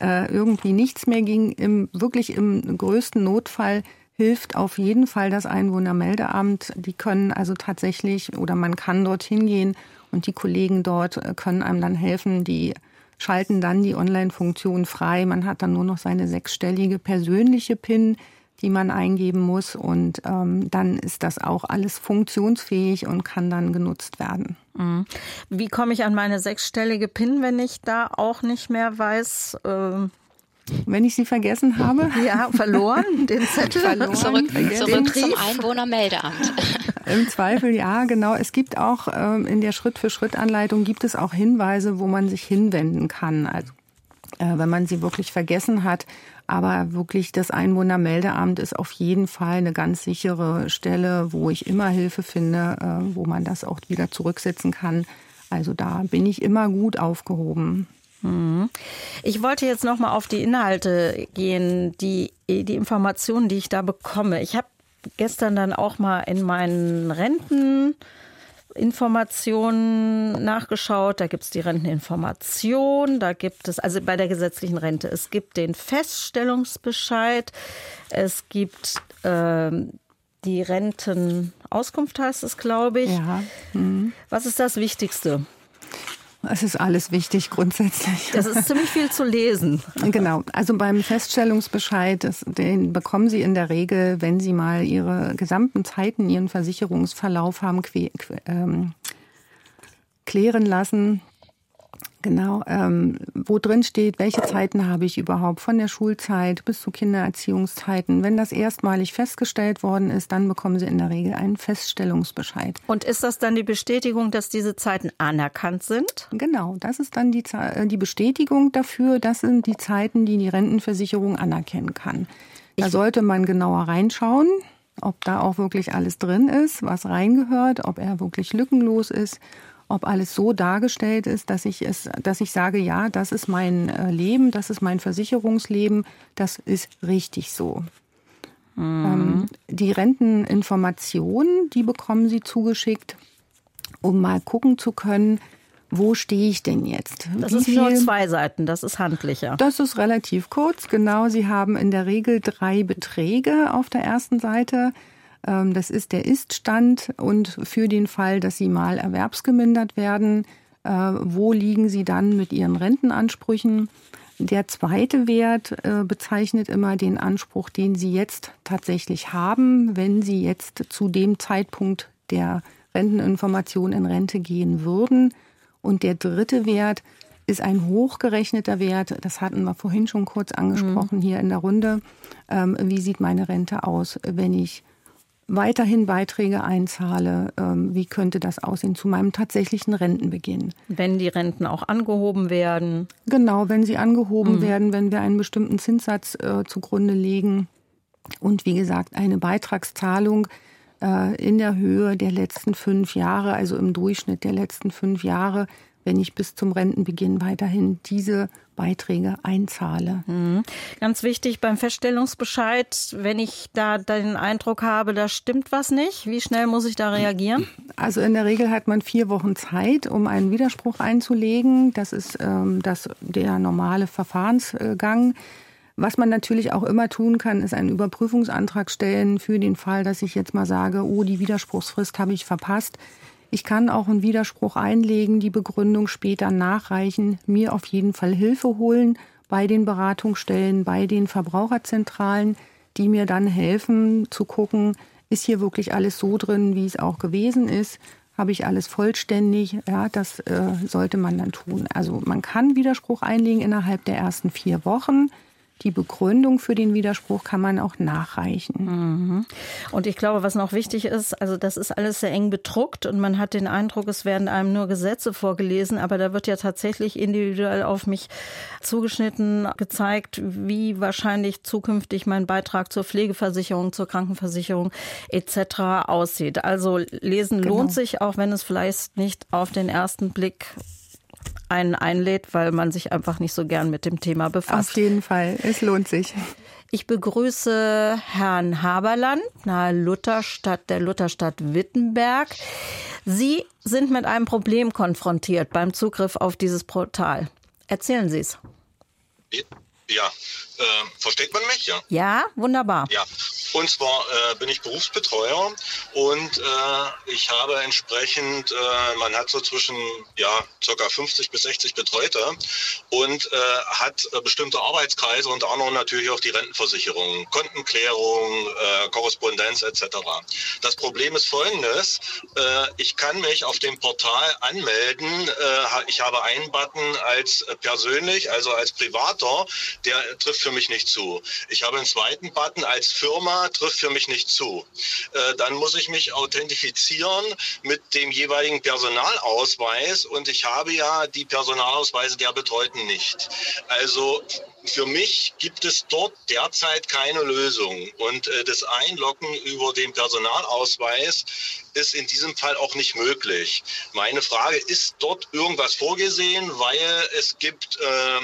äh, irgendwie nichts mehr ging. Im, wirklich im größten Notfall hilft auf jeden Fall das Einwohnermeldeamt. Die können also tatsächlich oder man kann dorthin gehen und die Kollegen dort äh, können einem dann helfen. Die schalten dann die Online-Funktion frei. Man hat dann nur noch seine sechsstellige persönliche PIN, die man eingeben muss und ähm, dann ist das auch alles funktionsfähig und kann dann genutzt werden. Mhm. Wie komme ich an meine sechsstellige PIN, wenn ich da auch nicht mehr weiß, äh wenn ich sie vergessen habe? (laughs) Ja, verloren, den Zettel. Verloren, zurück zurück zum Einwohnermeldeamt. (laughs) Im Zweifel ja, genau. Es gibt auch ähm, in der Schritt-für-Schritt-Anleitung gibt es auch Hinweise, wo man sich hinwenden kann. Also äh, wenn man sie wirklich vergessen hat. Aber wirklich das Einwohnermeldeamt ist auf jeden Fall eine ganz sichere Stelle, wo ich immer Hilfe finde, äh, wo man das auch wieder zurücksetzen kann. Also da bin ich immer gut aufgehoben. Mhm. Ich wollte jetzt noch mal auf die Inhalte gehen, die, die Informationen, die ich da bekomme. Ich habe gestern dann auch mal in meinen Renteninformationen nachgeschaut. Da gibt es die Renteninformation, da gibt es, also bei der gesetzlichen Rente, es gibt den Feststellungsbescheid, es gibt äh, die Rentenauskunft, heißt es, glaube ich. Ja. Mhm. Was ist das Wichtigste? Es ist alles wichtig grundsätzlich. Das ist ziemlich viel zu lesen. (laughs) Genau. Also beim Feststellungsbescheid, das, den bekommen Sie in der Regel, wenn Sie mal Ihre gesamten Zeiten, Ihren Versicherungsverlauf haben ähm, klären lassen. Genau, ähm, wo drin steht, welche Zeiten habe ich überhaupt von der Schulzeit bis zu Kindererziehungszeiten. Wenn das erstmalig festgestellt worden ist, dann bekommen Sie in der Regel einen Feststellungsbescheid. Und ist das dann die Bestätigung, dass diese Zeiten anerkannt sind? Genau, das ist dann die, äh, die Bestätigung dafür, das sind die Zeiten, die die Rentenversicherung anerkennen kann. Da ich sollte man genauer reinschauen, ob da auch wirklich alles drin ist, was reingehört, ob er wirklich lückenlos ist ob alles so dargestellt ist, dass ich es, dass ich sage, ja, das ist mein äh, Leben, das ist mein Versicherungsleben, das ist richtig so. Mhm. Ähm, die Renteninformationen, die bekommen Sie zugeschickt, um mal gucken zu können, wo stehe ich denn jetzt? Das Wie ist nur zwei Seiten, das ist handlicher. Das ist relativ kurz, genau. Sie haben in der Regel drei Beträge auf der ersten Seite. Ähm, das ist der Ist-Stand und für den Fall, dass Sie mal erwerbsgemindert werden, äh, wo liegen Sie dann mit Ihren Rentenansprüchen? Der zweite Wert äh, bezeichnet immer den Anspruch, den Sie jetzt tatsächlich haben, wenn Sie jetzt zu dem Zeitpunkt der Renteninformation in Rente gehen würden. Und der dritte Wert ist ein hochgerechneter Wert. Das hatten wir vorhin schon kurz angesprochen mhm. hier in der Runde. Ähm, wie sieht meine Rente aus, wenn ich weiterhin Beiträge einzahle, ähm, wie könnte das aussehen zu meinem tatsächlichen Rentenbeginn? Wenn die Renten auch angehoben werden? Genau, wenn sie angehoben mhm. werden, wenn wir einen bestimmten Zinssatz äh, zugrunde legen und wie gesagt eine Beitragszahlung äh, in der Höhe der letzten fünf Jahre, also im Durchschnitt der letzten fünf Jahre, wenn ich bis zum Rentenbeginn weiterhin diese Beiträge einzahle. Mhm. Ganz wichtig beim Feststellungsbescheid, wenn ich da den Eindruck habe, da stimmt was nicht, wie schnell muss ich da reagieren? Also in der Regel hat man vier Wochen Zeit, um einen Widerspruch einzulegen. Das ist ähm, das, der normale Verfahrensgang. Was man natürlich auch immer tun kann, ist einen Überprüfungsantrag stellen für den Fall, dass ich jetzt mal sage, oh, die Widerspruchsfrist habe ich verpasst. Ich kann auch einen Widerspruch einlegen, die Begründung später nachreichen, mir auf jeden Fall Hilfe holen bei den Beratungsstellen, bei den Verbraucherzentralen, die mir dann helfen zu gucken, ist hier wirklich alles so drin, wie es auch gewesen ist? Habe ich alles vollständig? Ja, das äh, sollte man dann tun. Also man kann Widerspruch einlegen innerhalb der ersten vier Wochen die Begründung für den Widerspruch kann man auch nachreichen. Mhm. Und ich glaube, was noch wichtig ist, also das ist alles sehr eng bedruckt und man hat den Eindruck, es werden einem nur Gesetze vorgelesen, aber da wird ja tatsächlich individuell auf mich zugeschnitten gezeigt, wie wahrscheinlich zukünftig mein Beitrag zur Pflegeversicherung, zur Krankenversicherung etc. aussieht. Also lesen genau. lohnt sich, auch wenn es vielleicht nicht auf den ersten Blick einen einlädt, weil man sich einfach nicht so gern mit dem Thema befasst. Auf jeden Fall, es lohnt sich. Ich begrüße Herrn Haberland, nahe Lutherstadt der Lutherstadt Wittenberg. Sie sind mit einem Problem konfrontiert beim Zugriff auf dieses Portal. Erzählen Sie es. Ja, äh, versteht man mich? Ja. Ja, wunderbar. Ja, und zwar äh, bin ich Berufsbetreuer und äh, ich habe entsprechend, äh, man hat so zwischen ja ca. 50 bis 60 Betreute und äh, hat äh, bestimmte Arbeitskreise, unter anderem natürlich auch die Rentenversicherung, Kontenklärung, äh, Korrespondenz etc. Das Problem ist folgendes, ich kann mich auf dem Portal anmelden, ich habe einen Button als persönlich, also als Privater, der trifft für mich nicht zu. Ich habe einen zweiten Button als Firma, trifft für mich nicht zu. Äh, dann muss ich mich authentifizieren mit dem jeweiligen Personalausweis und ich habe ja die Personalausweise der Betreuten nicht. Also für mich gibt es dort derzeit keine Lösung. Und äh, das Einloggen über den Personalausweis ist in diesem Fall auch nicht möglich. Meine Frage, ist dort irgendwas vorgesehen, weil es gibt äh,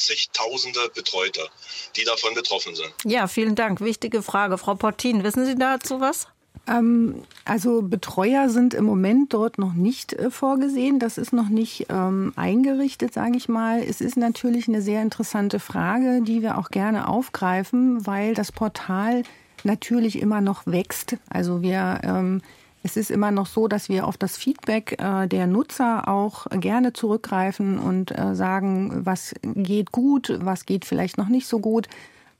zigtausende Betreute, die davon betroffen sind. Ja, vielen Dank. Wichtige Frage. Frau Portin, wissen Sie dazu was? Ähm, also Betreuer sind im Moment dort noch nicht äh, vorgesehen. Das ist noch nicht ähm, eingerichtet, sage ich mal. Es ist natürlich eine sehr interessante Frage, die wir auch gerne aufgreifen, weil das Portal natürlich immer noch wächst. Also wir ähm, es ist immer noch so, dass wir auf das Feedback äh, der Nutzer auch gerne zurückgreifen und äh, sagen, was geht gut, was geht vielleicht noch nicht so gut.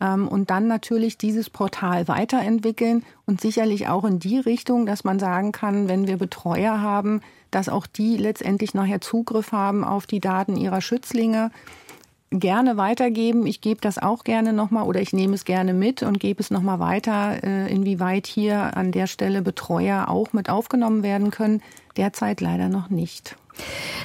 Ähm, und dann natürlich dieses Portal weiterentwickeln und sicherlich auch in die Richtung, dass man sagen kann, wenn wir Betreuer haben, dass auch die letztendlich nachher Zugriff haben auf die Daten ihrer Schützlinge gerne weitergeben. Ich gebe das auch gerne nochmal oder ich nehme es gerne mit und gebe es nochmal weiter, äh, inwieweit hier an der Stelle Betreuer auch mit aufgenommen werden können. Derzeit leider noch nicht.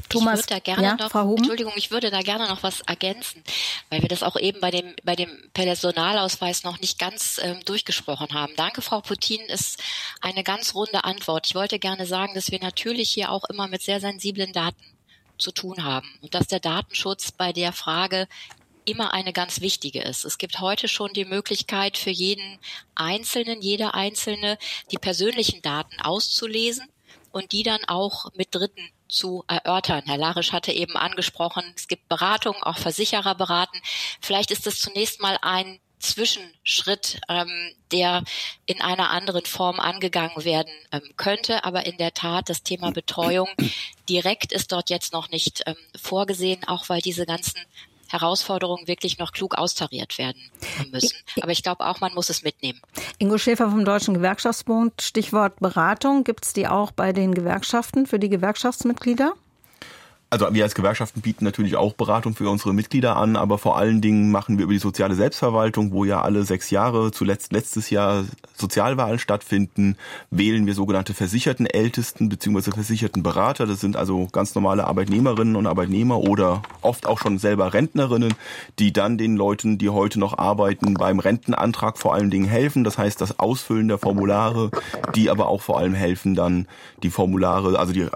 Thomas, ich würde da gerne ja, noch, Frau Entschuldigung, ich würde da gerne noch was ergänzen, weil wir das auch eben bei dem, bei dem Personalausweis noch nicht ganz ähm, durchgesprochen haben. Danke, Frau Putin, ist eine ganz runde Antwort. Ich wollte gerne sagen, dass wir natürlich hier auch immer mit sehr sensiblen Daten zu tun haben und dass der Datenschutz bei der Frage immer eine ganz wichtige ist. Es gibt heute schon die Möglichkeit für jeden Einzelnen, jeder Einzelne, die persönlichen Daten auszulesen und die dann auch mit Dritten zu erörtern. Herr Larisch hatte eben angesprochen, es gibt Beratungen, auch Versicherer beraten. Vielleicht ist es zunächst mal ein Zwischenschritt, ähm, der in einer anderen Form angegangen werden ähm, könnte. Aber in der Tat, das Thema Betreuung direkt ist dort jetzt noch nicht ähm, vorgesehen, auch weil diese ganzen Herausforderungen wirklich noch klug austariert werden müssen. Aber ich glaube auch, man muss es mitnehmen. Ingo Schäfer vom Deutschen Gewerkschaftsbund, Stichwort Beratung. Gibt es die auch bei den Gewerkschaften für die Gewerkschaftsmitglieder? Also wir als Gewerkschaften bieten natürlich auch Beratung für unsere Mitglieder an, aber vor allen Dingen machen wir über die soziale Selbstverwaltung, wo ja alle sechs Jahre, zuletzt letztes Jahr Sozialwahlen stattfinden, wählen wir sogenannte versicherten Ältesten bzw. versicherten Berater. Das sind also ganz normale Arbeitnehmerinnen und Arbeitnehmer oder oft auch schon selber Rentnerinnen, die dann den Leuten, die heute noch arbeiten, beim Rentenantrag vor allen Dingen helfen. Das heißt, das Ausfüllen der Formulare, die aber auch vor allem helfen, dann die Formulare, also die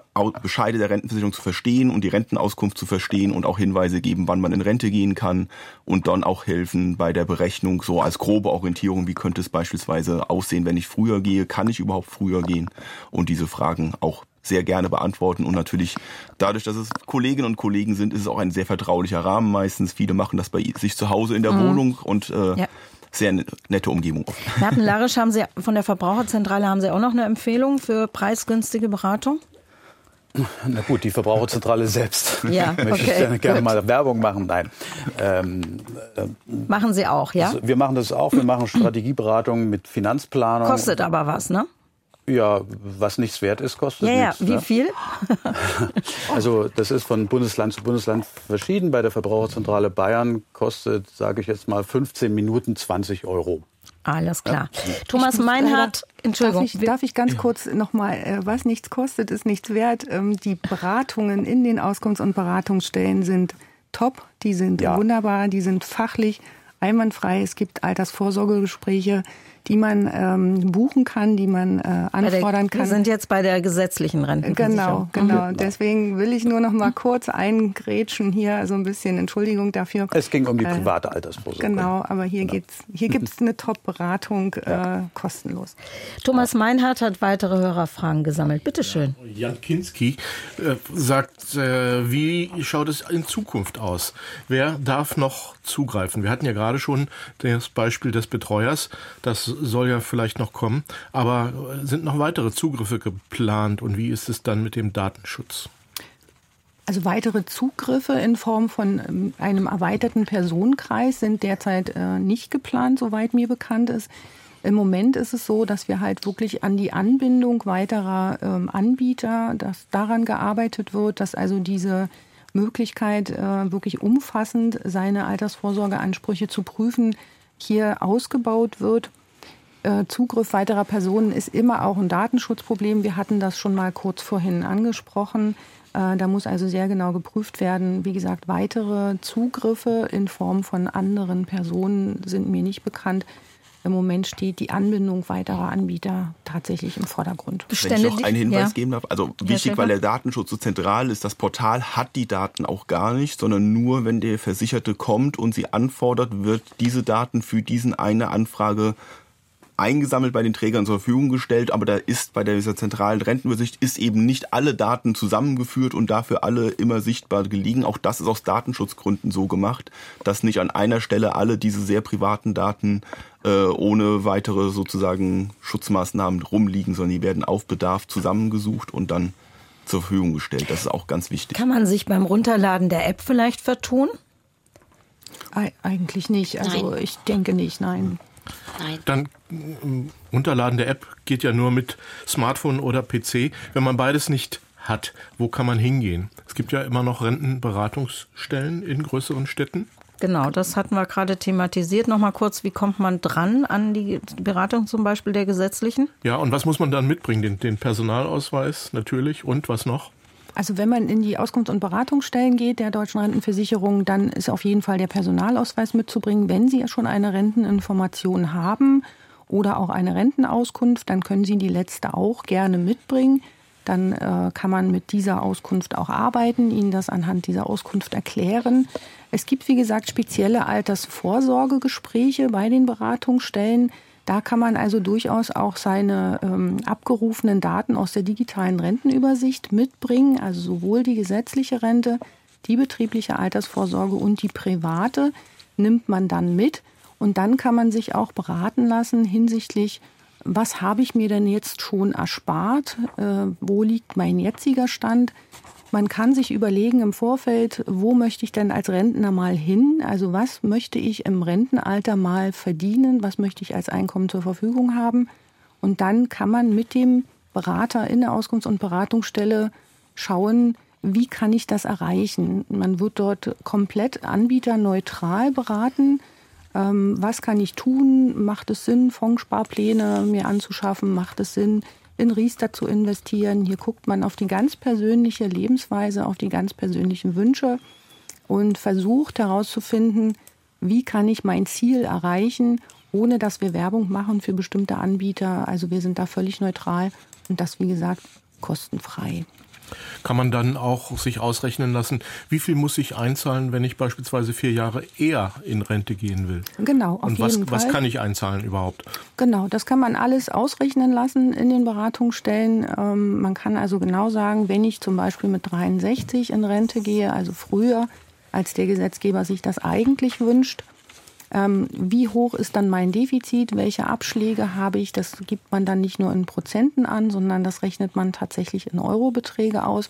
Bescheide der Rentenversicherung zu verstehen und die Rentenauskunft zu verstehen und auch Hinweise geben, wann man in Rente gehen kann und dann auch helfen bei der Berechnung so als grobe Orientierung, wie könnte es beispielsweise aussehen, wenn ich früher gehe, kann ich überhaupt früher gehen und diese Fragen auch sehr gerne beantworten und natürlich dadurch, dass es Kolleginnen und Kollegen sind, ist es auch ein sehr vertraulicher Rahmen meistens. Viele machen das bei sich zu Hause in der mhm. Wohnung und äh, ja sehr nette Umgebung. Merten Larisch, haben Sie von der Verbraucherzentrale haben Sie auch noch eine Empfehlung für preisgünstige Beratung? Na gut, die Verbraucherzentrale (laughs) selbst. Ja, (laughs) okay, Möchte ich gerne, gerne mal Werbung machen? Nein. Ähm, äh, machen Sie auch, ja? Also wir machen das auch. Wir (clears throat) machen Strategieberatung mit Finanzplanung. Kostet aber was, ne? Ja, was nichts wert ist, kostet ja, nichts. Ja, wie ne? viel? (laughs) also das ist von Bundesland zu Bundesland verschieden. Bei der Verbraucherzentrale Bayern kostet, sage ich jetzt mal, 15 Minuten 20 Euro. Alles klar. Ja. Thomas Meinhardt, Entschuldigung. Darf ich, darf ich ganz kurz nochmal, äh, was nichts kostet, ist nichts wert. Ähm, die Beratungen in den Auskunfts- und Beratungsstellen sind top, die sind ja. wunderbar, die sind fachlich einwandfrei. Es gibt Altersvorsorgegespräche die man ähm, buchen kann, die man äh, anfordern der, kann. Wir sind jetzt bei der gesetzlichen Rentenversicherung. Genau, genau. Mhm. Deswegen will ich nur noch mal kurz eingrätschen hier, so ein bisschen Entschuldigung dafür. Es ging um die äh, private Altersvorsorge. Genau, aber hier genau. geht's, hier gibt's eine Top-Beratung äh, kostenlos. Thomas Meinhardt hat weitere Hörerfragen gesammelt. Bitte schön. Jan Kinski äh, sagt, äh, wie schaut es in Zukunft aus? Wer darf noch zugreifen? Wir hatten ja gerade schon das Beispiel des Betreuers, das soll ja vielleicht noch kommen. Aber sind noch weitere Zugriffe geplant und wie ist es dann mit dem Datenschutz? Also weitere Zugriffe in Form von ähm, einem erweiterten Personenkreis sind derzeit äh, nicht geplant, soweit mir bekannt ist. Im Moment ist es so, dass wir halt wirklich an die Anbindung weiterer ähm, Anbieter, dass daran gearbeitet wird, dass also diese Möglichkeit, äh, wirklich umfassend seine Altersvorsorgeansprüche zu prüfen, hier ausgebaut wird. Äh, Zugriff weiterer Personen ist immer auch ein Datenschutzproblem. Wir hatten das schon mal kurz vorhin angesprochen. Äh, da muss also sehr genau geprüft werden. Wie gesagt, weitere Zugriffe in Form von anderen Personen sind mir nicht bekannt. Im Moment steht die Anbindung weiterer Anbieter tatsächlich im Vordergrund. Wenn ich noch einen Hinweis ja. geben darf, also wichtig, weil der Datenschutz so zentral ist, das Portal hat die Daten auch gar nicht, sondern nur, wenn der Versicherte kommt und sie anfordert, wird diese Daten für diesen eine Anfrage eingesammelt bei den Trägern zur Verfügung gestellt, aber da ist bei dieser zentralen Rentenübersicht ist eben nicht alle Daten zusammengeführt und dafür alle immer sichtbar gelegen. Auch das ist aus Datenschutzgründen so gemacht, dass nicht an einer Stelle alle diese sehr privaten Daten äh, ohne weitere sozusagen Schutzmaßnahmen rumliegen, sondern die werden auf Bedarf zusammengesucht und dann zur Verfügung gestellt. Das ist auch ganz wichtig. Kann man sich beim Runterladen der App vielleicht vertun? Eigentlich nicht. Also nein. ich denke nicht, nein. Nein. Dann äh, Unterladen der App geht ja nur mit Smartphone oder PC. Wenn man beides nicht hat, wo kann man hingehen? Es gibt ja immer noch Rentenberatungsstellen in größeren Städten. Genau, das hatten wir gerade thematisiert. Nochmal kurz, wie kommt man dran an die Beratung zum Beispiel der gesetzlichen? Ja, und was muss man dann mitbringen? Den, den Personalausweis natürlich und was noch? Also wenn man in die Auskunfts- und Beratungsstellen geht der deutschen Rentenversicherung, dann ist auf jeden Fall der Personalausweis mitzubringen. Wenn Sie ja schon eine Renteninformation haben oder auch eine Rentenauskunft, dann können Sie die letzte auch gerne mitbringen. Dann äh, kann man mit dieser Auskunft auch arbeiten, Ihnen das anhand dieser Auskunft erklären. Es gibt, wie gesagt, spezielle Altersvorsorgegespräche bei den Beratungsstellen. Da kann man also durchaus auch seine ähm, abgerufenen Daten aus der digitalen Rentenübersicht mitbringen, also sowohl die gesetzliche Rente, die betriebliche Altersvorsorge und die private nimmt man dann mit. Und dann kann man sich auch beraten lassen hinsichtlich, was habe ich mir denn jetzt schon erspart, äh, wo liegt mein jetziger Stand, man kann sich überlegen im Vorfeld, wo möchte ich denn als Rentner mal hin? Also was möchte ich im Rentenalter mal verdienen? Was möchte ich als Einkommen zur Verfügung haben? Und dann kann man mit dem Berater in der Auskunfts- und Beratungsstelle schauen, wie kann ich das erreichen? Man wird dort komplett anbieterneutral beraten. Ähm, was kann ich tun? Macht es Sinn, Fondssparpläne mir anzuschaffen? Macht es Sinn, in Riester zu investieren. Hier guckt man auf die ganz persönliche Lebensweise, auf die ganz persönlichen Wünsche und versucht herauszufinden, wie kann ich mein Ziel erreichen, ohne dass wir Werbung machen für bestimmte Anbieter. Also wir sind da völlig neutral und das, wie gesagt, kostenfrei. Kann man dann auch sich ausrechnen lassen, wie viel muss ich einzahlen, wenn ich beispielsweise vier Jahre eher in Rente gehen will? Genau, auf Und was, was kann ich einzahlen überhaupt? Genau, das kann man alles ausrechnen lassen in den Beratungsstellen. Ähm, man kann also genau sagen, wenn ich zum Beispiel mit 63 in Rente gehe, also früher, als der Gesetzgeber sich das eigentlich wünscht, ähm, wie hoch ist dann mein Defizit? Welche Abschläge habe ich? Das gibt man dann nicht nur in Prozenten an, sondern das rechnet man tatsächlich in Eurobeträge aus.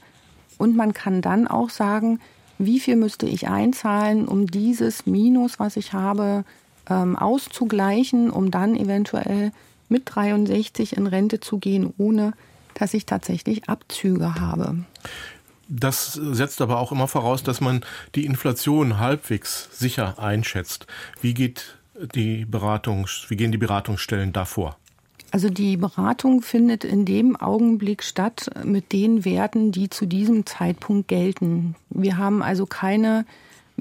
Und man kann dann auch sagen, wie viel müsste ich einzahlen, um dieses Minus, was ich habe, ähm, auszugleichen, um dann eventuell mit 63 in Rente zu gehen, ohne dass ich tatsächlich Abzüge habe. Das setzt aber auch immer voraus, dass man die Inflation halbwegs sicher einschätzt. Wie geht die Beratung, wie gehen die Beratungsstellen davor? Also die Beratung findet in dem Augenblick statt mit den Werten, die zu diesem Zeitpunkt gelten. Wir haben also keine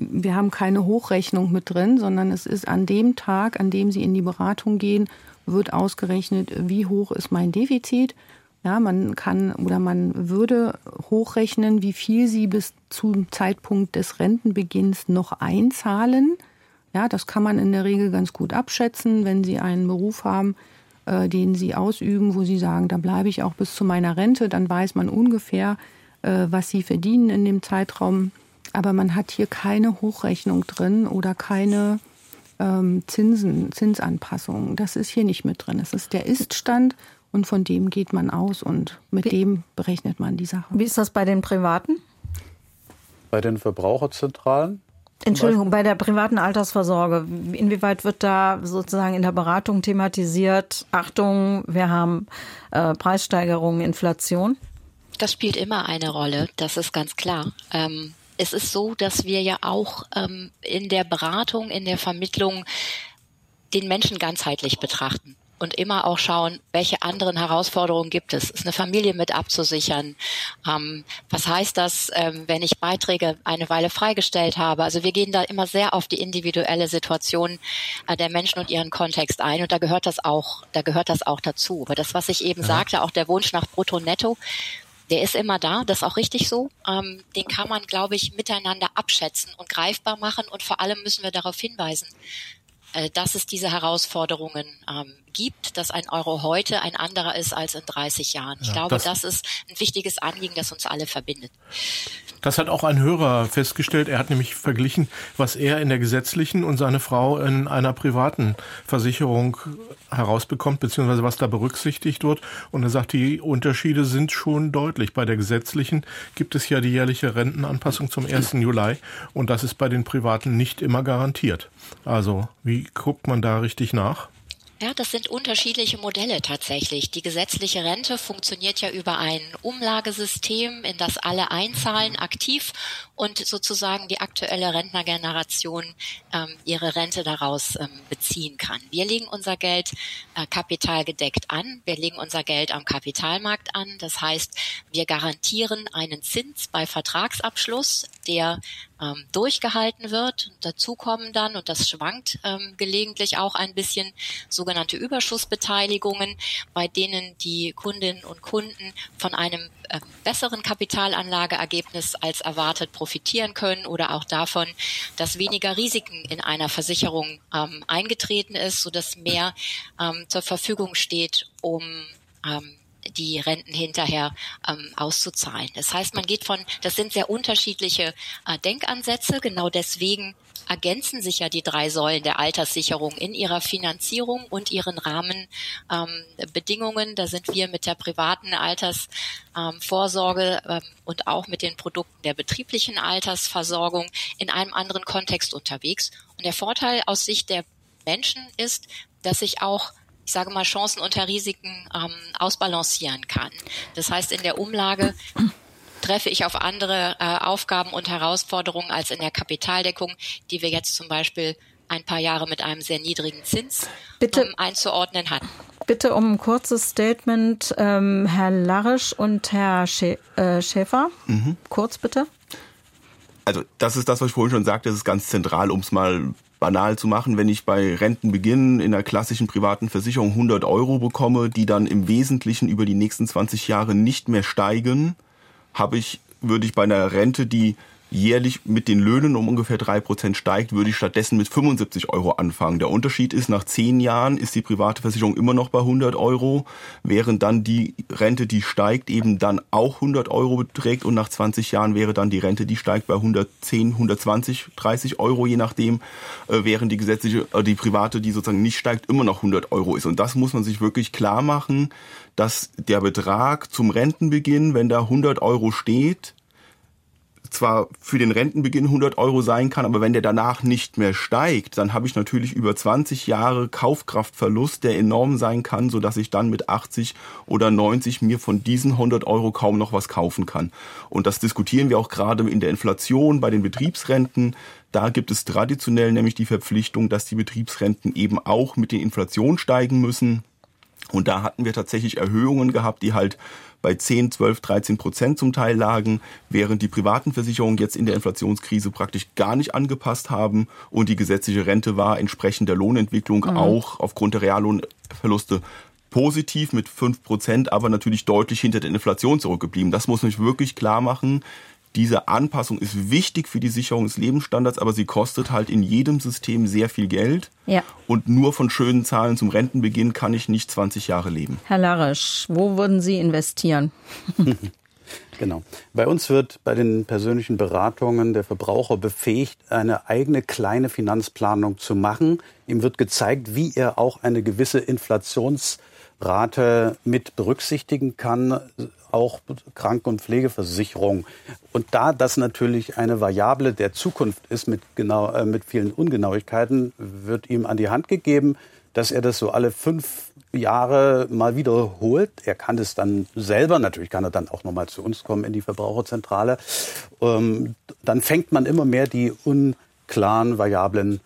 wir haben keine Hochrechnung mit drin, sondern es ist an dem Tag, an dem Sie in die Beratung gehen, wird ausgerechnet, wie hoch ist mein Defizit ja, man kann oder man würde hochrechnen, wie viel sie bis zum Zeitpunkt des Rentenbeginns noch einzahlen. Ja, das kann man in der Regel ganz gut abschätzen, wenn Sie einen Beruf haben, äh, den Sie ausüben, wo Sie sagen, da bleibe ich auch bis zu meiner Rente, dann weiß man ungefähr, äh, was Sie verdienen in dem Zeitraum. Aber man hat hier keine Hochrechnung drin oder keine ähm, Zinsen, Zinsanpassungen. Das ist hier nicht mit drin. Es ist der Iststand und von dem geht man aus und mit Wie, dem berechnet man die Sache. Wie ist das bei den Privaten? Bei den Verbraucherzentralen? Entschuldigung, bei der privaten Altersvorsorge, inwieweit wird da sozusagen in der Beratung thematisiert, Achtung, wir haben äh, Preissteigerungen, Inflation? Das spielt immer eine Rolle, das ist ganz klar. Ähm, es ist so, dass wir ja auch ähm, in der Beratung, in der Vermittlung den Menschen ganzheitlich betrachten und immer auch schauen, welche anderen Herausforderungen gibt es. Ist eine Familie mit abzusichern? Ähm, was heißt das, ähm, wenn ich Beiträge eine Weile freigestellt habe? Also wir gehen da immer sehr auf die individuelle Situation äh, der Menschen und ihren Kontext ein und da gehört das auch, da gehört das auch dazu. Aber das, was ich eben ja. sagte, auch der Wunsch nach Brutto-Netto, der ist immer da, das ist auch richtig so. Ähm, den kann man, glaube ich, miteinander abschätzen und greifbar machen und vor allem müssen wir darauf hinweisen, dass es diese Herausforderungen ähm, gibt, dass ein Euro heute ein anderer ist als in 30 Jahren. Ich ja, glaube, das, das, ist ein wichtiges Anliegen, das uns alle verbindet. Das hat auch ein Hörer festgestellt. Er hat nämlich verglichen, was er in der gesetzlichen und seine Frau in einer privaten Versicherung herausbekommt, beziehungsweise was da berücksichtigt wird. Und er sagt, die Unterschiede sind schon deutlich. Bei der gesetzlichen gibt es ja die jährliche Rentenanpassung zum 1. Juli und das ist bei den privaten nicht immer garantiert. Also, wie guckt man da richtig nach? Ja, das sind unterschiedliche Modelle tatsächlich. Die gesetzliche Rente funktioniert ja über ein Umlagesystem, in das alle einzahlen aktiv und sozusagen die aktuelle Rentnergeneration ähm, ihre Rente daraus ähm, beziehen kann. Wir legen unser Geld äh, kapitalgedeckt an. Wir legen unser Geld am Kapitalmarkt an. Das heißt, wir garantieren einen Zins bei Vertragsabschluss, der ähm, durchgehalten wird. Dazu kommen dann, und das schwankt ähm, gelegentlich auch ein bisschen, sogenannte Überschussbeteiligungen, bei denen die Kundinnen und Kunden von einem äh, besseren Kapitalanlageergebnis als erwartet profitieren können oder auch davon, dass weniger Risiken in einer Versicherung ähm, eingetreten ist, sodass mehr ähm, zur Verfügung steht, um ähm, die Renten hinterher ähm, auszuzahlen. Das heißt, man geht von, das sind sehr unterschiedliche äh, Denkansätze. Genau deswegen ergänzen sich ja die drei Säulen der Alterssicherung in ihrer Finanzierung und ihren Rahmenbedingungen. Ähm, da sind wir mit der privaten Altersvorsorge ähm, und auch mit den Produkten der betrieblichen Altersversorgung in einem anderen Kontext unterwegs. Und der Vorteil aus Sicht der Menschen ist, dass sich auch ich sage mal, Chancen unter Risiken ähm, ausbalancieren kann. Das heißt, in der Umlage treffe ich auf andere äh, Aufgaben und Herausforderungen als in der Kapitaldeckung, die wir jetzt zum Beispiel ein paar Jahre mit einem sehr niedrigen Zins Bitte. Ähm, einzuordnen hatten. Bitte um ein kurzes Statement, ähm, Herr Larisch und Herr Schä äh, Schäfer. Mhm. Kurz bitte. Also das ist das, was ich vorhin schon sagte, das ist ganz zentral, um es mal banal zu machen, wenn ich bei Rentenbeginn in einer klassischen privaten Versicherung 100 Euro bekomme, die dann im Wesentlichen über die nächsten 20 Jahre nicht mehr steigen, habe ich, würde ich bei einer Rente, die jährlich mit den Löhnen um ungefähr drei Prozent steigt, würde ich stattdessen mit 75 Euro anfangen. Der Unterschied ist, nach zehn Jahren ist die private Versicherung immer noch bei 100 Euro, während dann die Rente, die steigt, eben dann auch 100 Euro beträgt und nach 20 Jahren wäre dann die Rente, die steigt bei 110, 120, 30 Euro, je nachdem, äh, während die gesetzliche, äh, die private, die sozusagen nicht steigt, immer noch 100 Euro ist. Und das muss man sich wirklich klar machen, dass der Betrag zum Rentenbeginn, wenn da 100 Euro steht, zwar für den Rentenbeginn 100 Euro sein kann, aber wenn der danach nicht mehr steigt, dann habe ich natürlich über 20 Jahre Kaufkraftverlust, der enorm sein kann, so dass ich dann mit 80 oder 90 mir von diesen 100 Euro kaum noch was kaufen kann. Und das diskutieren wir auch gerade in der Inflation bei den Betriebsrenten. Da gibt es traditionell nämlich die Verpflichtung, dass die Betriebsrenten eben auch mit der Inflation steigen müssen. Und da hatten wir tatsächlich Erhöhungen gehabt, die halt bei 10, 12, 13 Prozent zum Teil lagen, während die privaten Versicherungen jetzt in der Inflationskrise praktisch gar nicht angepasst haben und die gesetzliche Rente war entsprechend der Lohnentwicklung mhm. auch aufgrund der Reallohnverluste positiv mit 5 Prozent, aber natürlich deutlich hinter der Inflation zurückgeblieben. Das muss man sich wirklich klar machen diese Anpassung ist wichtig für die Sicherung des Lebensstandards, aber sie kostet halt in jedem System sehr viel Geld. Ja. Und nur von schönen Zahlen zum Rentenbeginn kann ich nicht 20 Jahre leben. Herr Larisch, wo würden Sie investieren? (laughs) Genau. Bei uns wird bei den persönlichen Beratungen der Verbraucher befähigt, eine eigene kleine Finanzplanung zu machen. Ihm wird gezeigt, wie er auch eine gewisse Inflationsrate mit berücksichtigen kann, auch Kranken- und Pflegeversicherung. Und da das natürlich eine Variable der Zukunft ist mit, genau, äh, mit vielen Ungenauigkeiten, wird ihm an die Hand gegeben, dass er das so alle fünf Jahre mal wiederholt. Er kann es dann selber, natürlich kann er dann auch nochmal zu uns kommen in die Verbraucherzentrale. Ähm, dann fängt man immer mehr die unklaren Variablen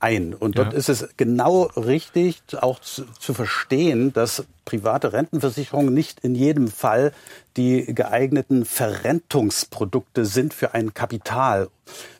ein. Und dort ja. ist es genau richtig, auch zu, zu, verstehen, dass private Rentenversicherungen nicht in jedem Fall die geeigneten Verrentungsprodukte sind für ein Kapital.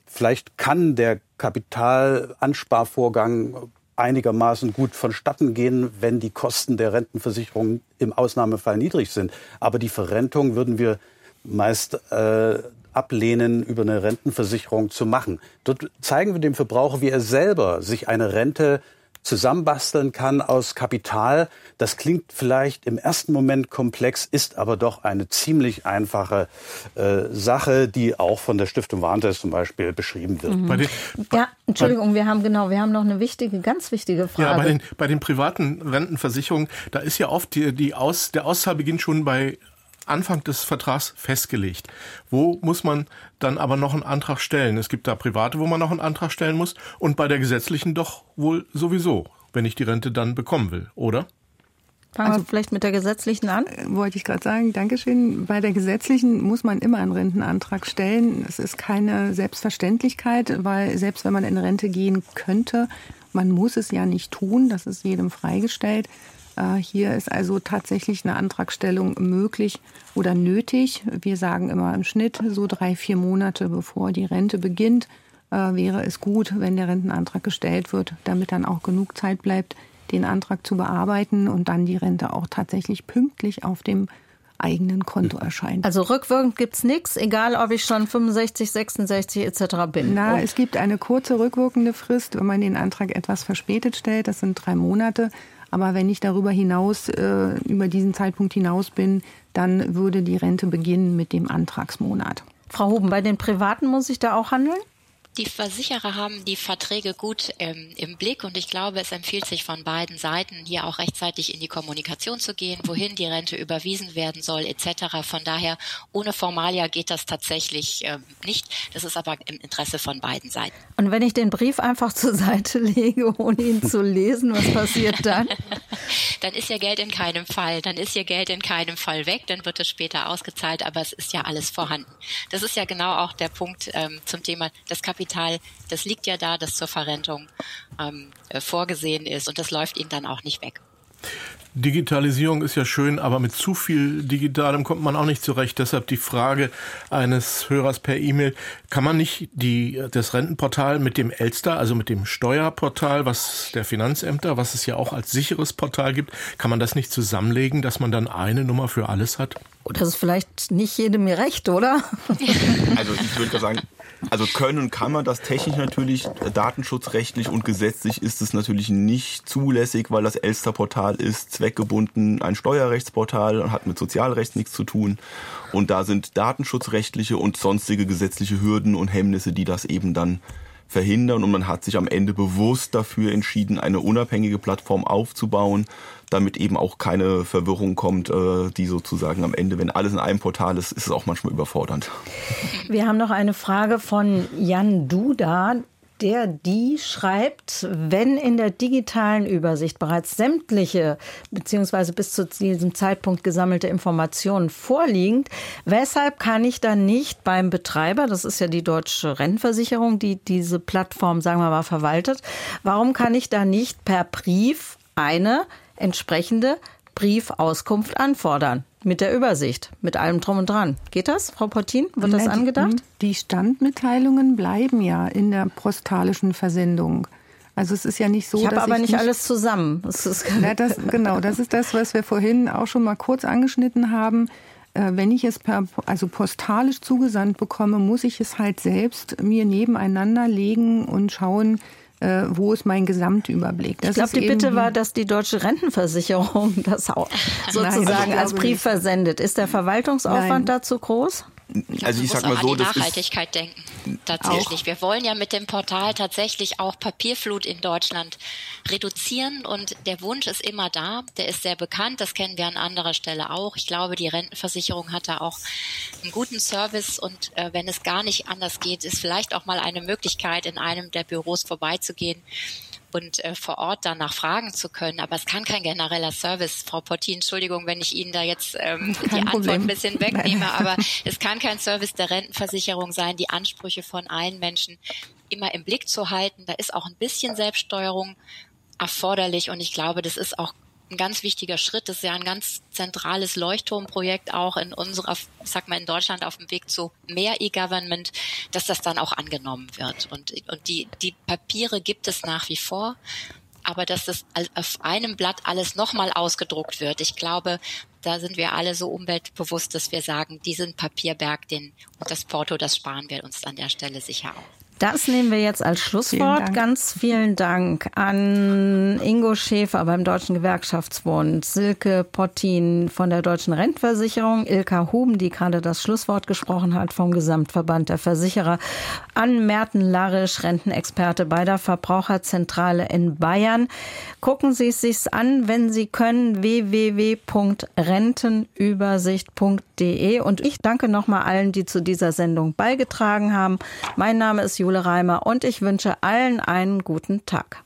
Vielleicht kann der Kapitalansparvorgang einigermaßen gut vonstatten gehen, wenn die Kosten der Rentenversicherung im Ausnahmefall niedrig sind. Aber die Verrentung würden wir meist äh, ablehnen, über eine Rentenversicherung zu machen. Dort zeigen wir dem Verbraucher, wie er selber sich eine Rente zusammenbasteln kann aus Kapital. Das klingt vielleicht im ersten Moment komplex, ist aber doch eine ziemlich einfache äh, Sache, die auch von der Stiftung Warentest zum Beispiel beschrieben wird. Mhm. ja, Entschuldigung, wir haben genau, wir haben noch eine wichtige, ganz wichtige Frage. Ja, bei den, bei den privaten Rentenversicherungen, da ist ja oft die, die Aus, der Auszahlbeginn schon bei Anfang des Vertrags festgelegt. Wo muss man dann aber noch einen Antrag stellen? Es gibt da private, wo man noch einen Antrag stellen muss und bei der gesetzlichen doch wohl sowieso, wenn ich die Rente dann bekommen will, oder? Fangen also, wir vielleicht mit der gesetzlichen an? Äh, wollte ich gerade sagen, Dankeschön. Bei der gesetzlichen muss man immer einen Rentenantrag stellen. Es ist keine Selbstverständlichkeit, weil selbst wenn man in Rente gehen könnte, man muss es ja nicht tun, das ist jedem freigestellt. Äh, hier ist also tatsächlich eine Antragstellung möglich oder nötig. Wir sagen immer im Schnitt so drei, vier Monate bevor die Rente beginnt, äh, wäre es gut, wenn der Rentenantrag gestellt wird, damit dann auch genug Zeit bleibt, den Antrag zu bearbeiten und dann die Rente auch tatsächlich pünktlich auf dem eigenen Konto erscheint. Also rückwirkend gibt es nichts, egal ob ich schon 65, 66 etc. bin. Na, und es gibt eine kurze rückwirkende Frist, wenn man den Antrag etwas verspätet stellt. Das sind drei Monate. Aber wenn ich darüber hinaus, äh, über diesen Zeitpunkt hinaus bin, dann würde die Rente beginnen mit dem Antragsmonat. Frau Huben, bei den Privaten muss ich da auch handeln? Die Versicherer haben die Verträge gut ähm, im Blick und ich glaube, es empfiehlt sich von beiden Seiten, hier auch rechtzeitig in die Kommunikation zu gehen, wohin die Rente überwiesen werden soll etc. Von daher, ohne Formalia geht das tatsächlich ähm, nicht. Das ist aber im Interesse von beiden Seiten. Und wenn ich den Brief einfach zur Seite lege, ohne ihn zu lesen, was passiert dann? (laughs) dann ist ja Geld in keinem Fall. Dann ist ihr Geld in keinem Fall weg, dann wird es später ausgezahlt, aber es ist ja alles vorhanden. Das ist ja genau auch der Punkt ähm, zum Thema das Kapital Kapital, das liegt ja da, das zur Verrentung ähm, äh, vorgesehen ist und das läuft ihnen dann auch nicht weg. Digitalisierung ist ja schön, aber mit zu viel Digitalem kommt man auch nicht zurecht. Deshalb die Frage eines Hörers per E-Mail. Kann man nicht die, das Rentenportal mit dem Elster, also mit dem Steuerportal, was der Finanzämter, was es ja auch als sicheres Portal gibt, kann man das nicht zusammenlegen, dass man dann eine Nummer für alles hat? Das ist vielleicht nicht jedem recht, oder? (laughs) Also ich würde sagen, also können kann man das technisch natürlich, datenschutzrechtlich und gesetzlich ist es natürlich nicht zulässig, weil das Elster-Portal ist zweckgebunden ein Steuerrechtsportal und hat mit Sozialrecht nichts zu tun. Und da sind datenschutzrechtliche und sonstige gesetzliche Hürden und Hemmnisse, die das eben dann verhindern. Und man hat sich am Ende bewusst dafür entschieden, eine unabhängige Plattform aufzubauen, damit eben auch keine Verwirrung kommt, äh, die sozusagen am Ende, wenn alles in einem Portal ist, ist es auch manchmal überfordernd. Wir haben noch eine Frage von Jan Duda der die schreibt, wenn in der digitalen Übersicht bereits sämtliche bzw. bis zu diesem Zeitpunkt gesammelte Informationen vorliegen, weshalb kann ich dann nicht beim Betreiber, das ist ja die deutsche Rentenversicherung, die diese Plattform, sagen wir mal, verwaltet, warum kann ich da nicht per Brief eine entsprechende Briefauskunft anfordern. Mit der Übersicht, mit allem drum und dran. Geht das, Frau Portin? Wird das angedacht? Die Standmitteilungen bleiben ja in der postalischen Versendung. Also es ist ja nicht so, ich habe aber nicht, nicht alles zusammen. Das ja, das, genau, das ist das, was wir vorhin auch schon mal kurz angeschnitten haben. Äh, wenn ich es per, also postalisch zugesandt bekomme, muss ich es halt selbst mir nebeneinander legen und schauen, äh, wo ist mein Gesamtüberblick? Das ich glaube, die Bitte war, dass die deutsche Rentenversicherung (laughs) das auch sozusagen Nein, als Brief nicht. versendet. Ist der Verwaltungsaufwand Nein. dazu groß? Also ich sag mal so, an die Nachhaltigkeit denken. Tatsächlich. Auch. Wir wollen ja mit dem Portal tatsächlich auch Papierflut in Deutschland reduzieren und der Wunsch ist immer da. Der ist sehr bekannt. Das kennen wir an anderer Stelle auch. Ich glaube, die Rentenversicherung hat da auch einen guten Service und äh, wenn es gar nicht anders geht, ist vielleicht auch mal eine Möglichkeit, in einem der Büros vorbeizugehen und äh, vor Ort danach fragen zu können. Aber es kann kein genereller Service, Frau Portin, Entschuldigung, wenn ich Ihnen da jetzt ähm, die Problem. Antwort ein bisschen wegnehme, Nein. (laughs) aber es kann kein Service der Rentenversicherung sein, die Ansprüche von allen Menschen immer im Blick zu halten. Da ist auch ein bisschen Selbststeuerung erforderlich und ich glaube, das ist auch ein ganz wichtiger Schritt. Das ist ja ein ganz zentrales Leuchtturmprojekt auch in unserer, sag mal, in Deutschland auf dem Weg zu mehr E-Government, dass das dann auch angenommen wird. Und, und die, die Papiere gibt es nach wie vor. Aber dass das auf einem Blatt alles nochmal ausgedruckt wird, ich glaube, da sind wir alle so umweltbewusst, dass wir sagen, diesen Papierberg, den und das Porto, das sparen wir uns an der Stelle sicher auch. Das nehmen wir jetzt als Schlusswort. Vielen Ganz vielen Dank an Ingo Schäfer beim Deutschen Gewerkschaftsbund, Silke Pottin von der Deutschen Rentenversicherung, Ilka Huben, die gerade das Schlusswort gesprochen hat vom Gesamtverband der Versicherer, an Merten Larisch, Rentenexperte bei der Verbraucherzentrale in Bayern. Gucken Sie es sich an, wenn Sie können, www.rentenübersicht.de. Und ich danke nochmal allen, die zu dieser Sendung beigetragen haben. Mein Name ist Jule Reimer und ich wünsche allen einen guten Tag.